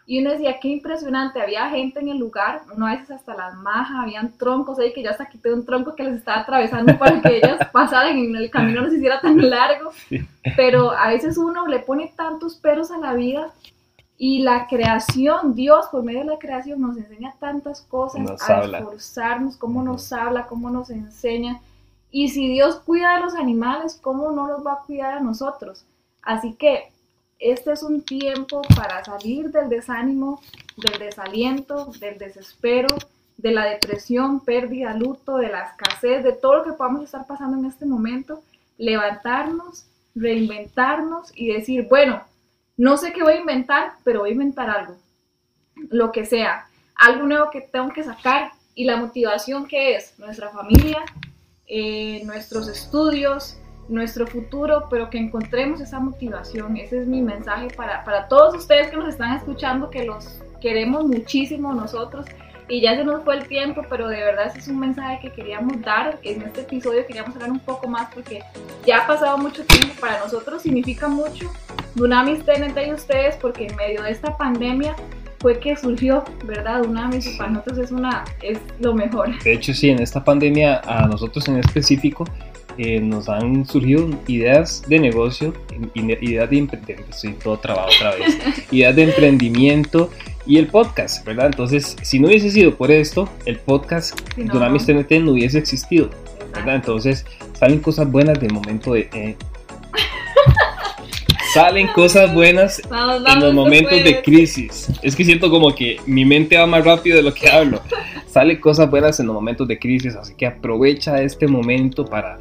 Speaker 3: Y uno decía, qué impresionante, había gente en el lugar, uno a veces hasta las majas, habían troncos ahí que ya hasta quité un tronco que les estaba atravesando <laughs> para que ellas pasaran y el camino no se hiciera tan largo. <laughs> Pero a veces uno le pone tantos peros a la vida y la creación, Dios por medio de la creación nos enseña tantas cosas,
Speaker 2: Nos
Speaker 3: a
Speaker 2: habla.
Speaker 3: esforzarnos, cómo nos habla, cómo nos enseña. Y si Dios cuida a los animales, ¿cómo no nos va a cuidar a nosotros? Así que este es un tiempo para salir del desánimo, del desaliento, del desespero, de la depresión, pérdida, luto, de la escasez, de todo lo que podamos estar pasando en este momento, levantarnos, reinventarnos y decir, bueno, no sé qué voy a inventar, pero voy a inventar algo, lo que sea, algo nuevo que tengo que sacar y la motivación que es nuestra familia, eh, nuestros estudios, nuestro futuro, pero que encontremos esa motivación. Ese es mi mensaje para, para todos ustedes que nos están escuchando, que los queremos muchísimo nosotros. Y ya se nos fue el tiempo, pero de verdad ese es un mensaje que queríamos dar. En este episodio queríamos hablar un poco más porque ya ha pasado mucho tiempo. Para nosotros significa mucho. Dunamis TNT y ustedes, porque en medio de esta pandemia fue que surgió, ¿verdad? Dunamis y para nosotros es, una, es lo mejor.
Speaker 2: De hecho, sí, en esta pandemia, a nosotros en específico, eh, nos han surgido ideas de negocio, ideas de emprendimiento, todo trabajo otra vez, <laughs> ideas de emprendimiento y el podcast, ¿verdad? Entonces, si no hubiese sido por esto, el podcast
Speaker 3: Si no,
Speaker 2: Dunamis TNT no hubiese existido, ¿verdad? Entonces, salen cosas buenas del momento de... eh, <laughs> salen cosas buenas
Speaker 3: Vamos,
Speaker 2: en
Speaker 3: vamos,
Speaker 2: los
Speaker 3: se
Speaker 2: momentos de crisis. Es que siento como que mi mente va más rápido de lo que hablo. <laughs> Salen cosas buenas en los momentos de crisis, así que aprovecha este momento para,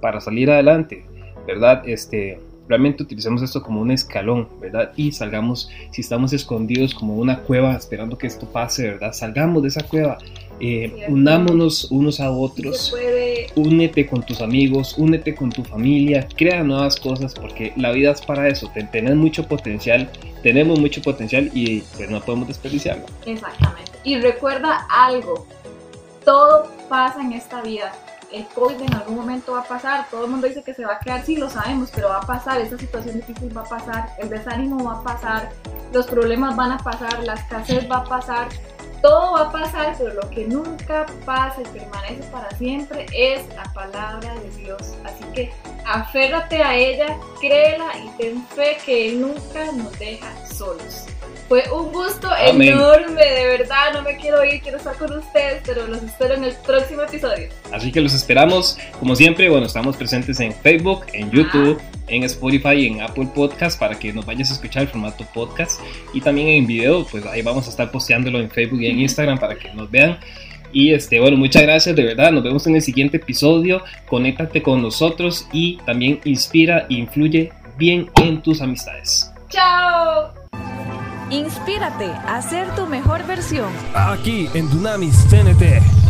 Speaker 2: para salir adelante, ¿verdad? Este, realmente utilicemos esto como un escalón, ¿verdad? Y salgamos, si estamos escondidos como una cueva esperando que esto pase, ¿verdad? Salgamos de esa cueva, eh, unámonos unos a otros únete con tus amigos, únete con tu familia, crea nuevas cosas porque la vida es para eso, te- tenés mucho potencial, tenemos mucho potencial y pues no podemos desperdiciarlo.
Speaker 3: Exactamente. Y recuerda algo, todo pasa en esta vida. El COVID en algún momento va a pasar, todo el mundo dice que se va a quedar, sí lo sabemos, pero va a pasar, esta situación difícil va a pasar, el desánimo va a pasar, los problemas van a pasar, la escasez va a pasar, todo va a pasar, pero lo que nunca pasa y permanece para siempre es la palabra de Dios. Así que aférrate a ella, créela y ten fe que Él nunca nos deja solos. Fue un gusto
Speaker 2: Amén.
Speaker 3: enorme, de verdad, no me quiero ir, quiero estar con ustedes, pero los espero en el próximo episodio.
Speaker 2: Así que los esperamos, como siempre, bueno, estamos presentes en Facebook, en YouTube, en Spotify y en Apple Podcast para que nos vayas a escuchar el formato podcast y también en video, pues ahí vamos a estar posteándolo en Facebook y en Instagram para que nos vean. Y este, bueno, muchas gracias de verdad. Nos vemos en el siguiente episodio. Conéctate con nosotros y también inspira e influye bien en tus amistades.
Speaker 3: ¡Chao!
Speaker 1: Inspírate a ser tu mejor versión.
Speaker 4: Aquí en Dunamis TNT.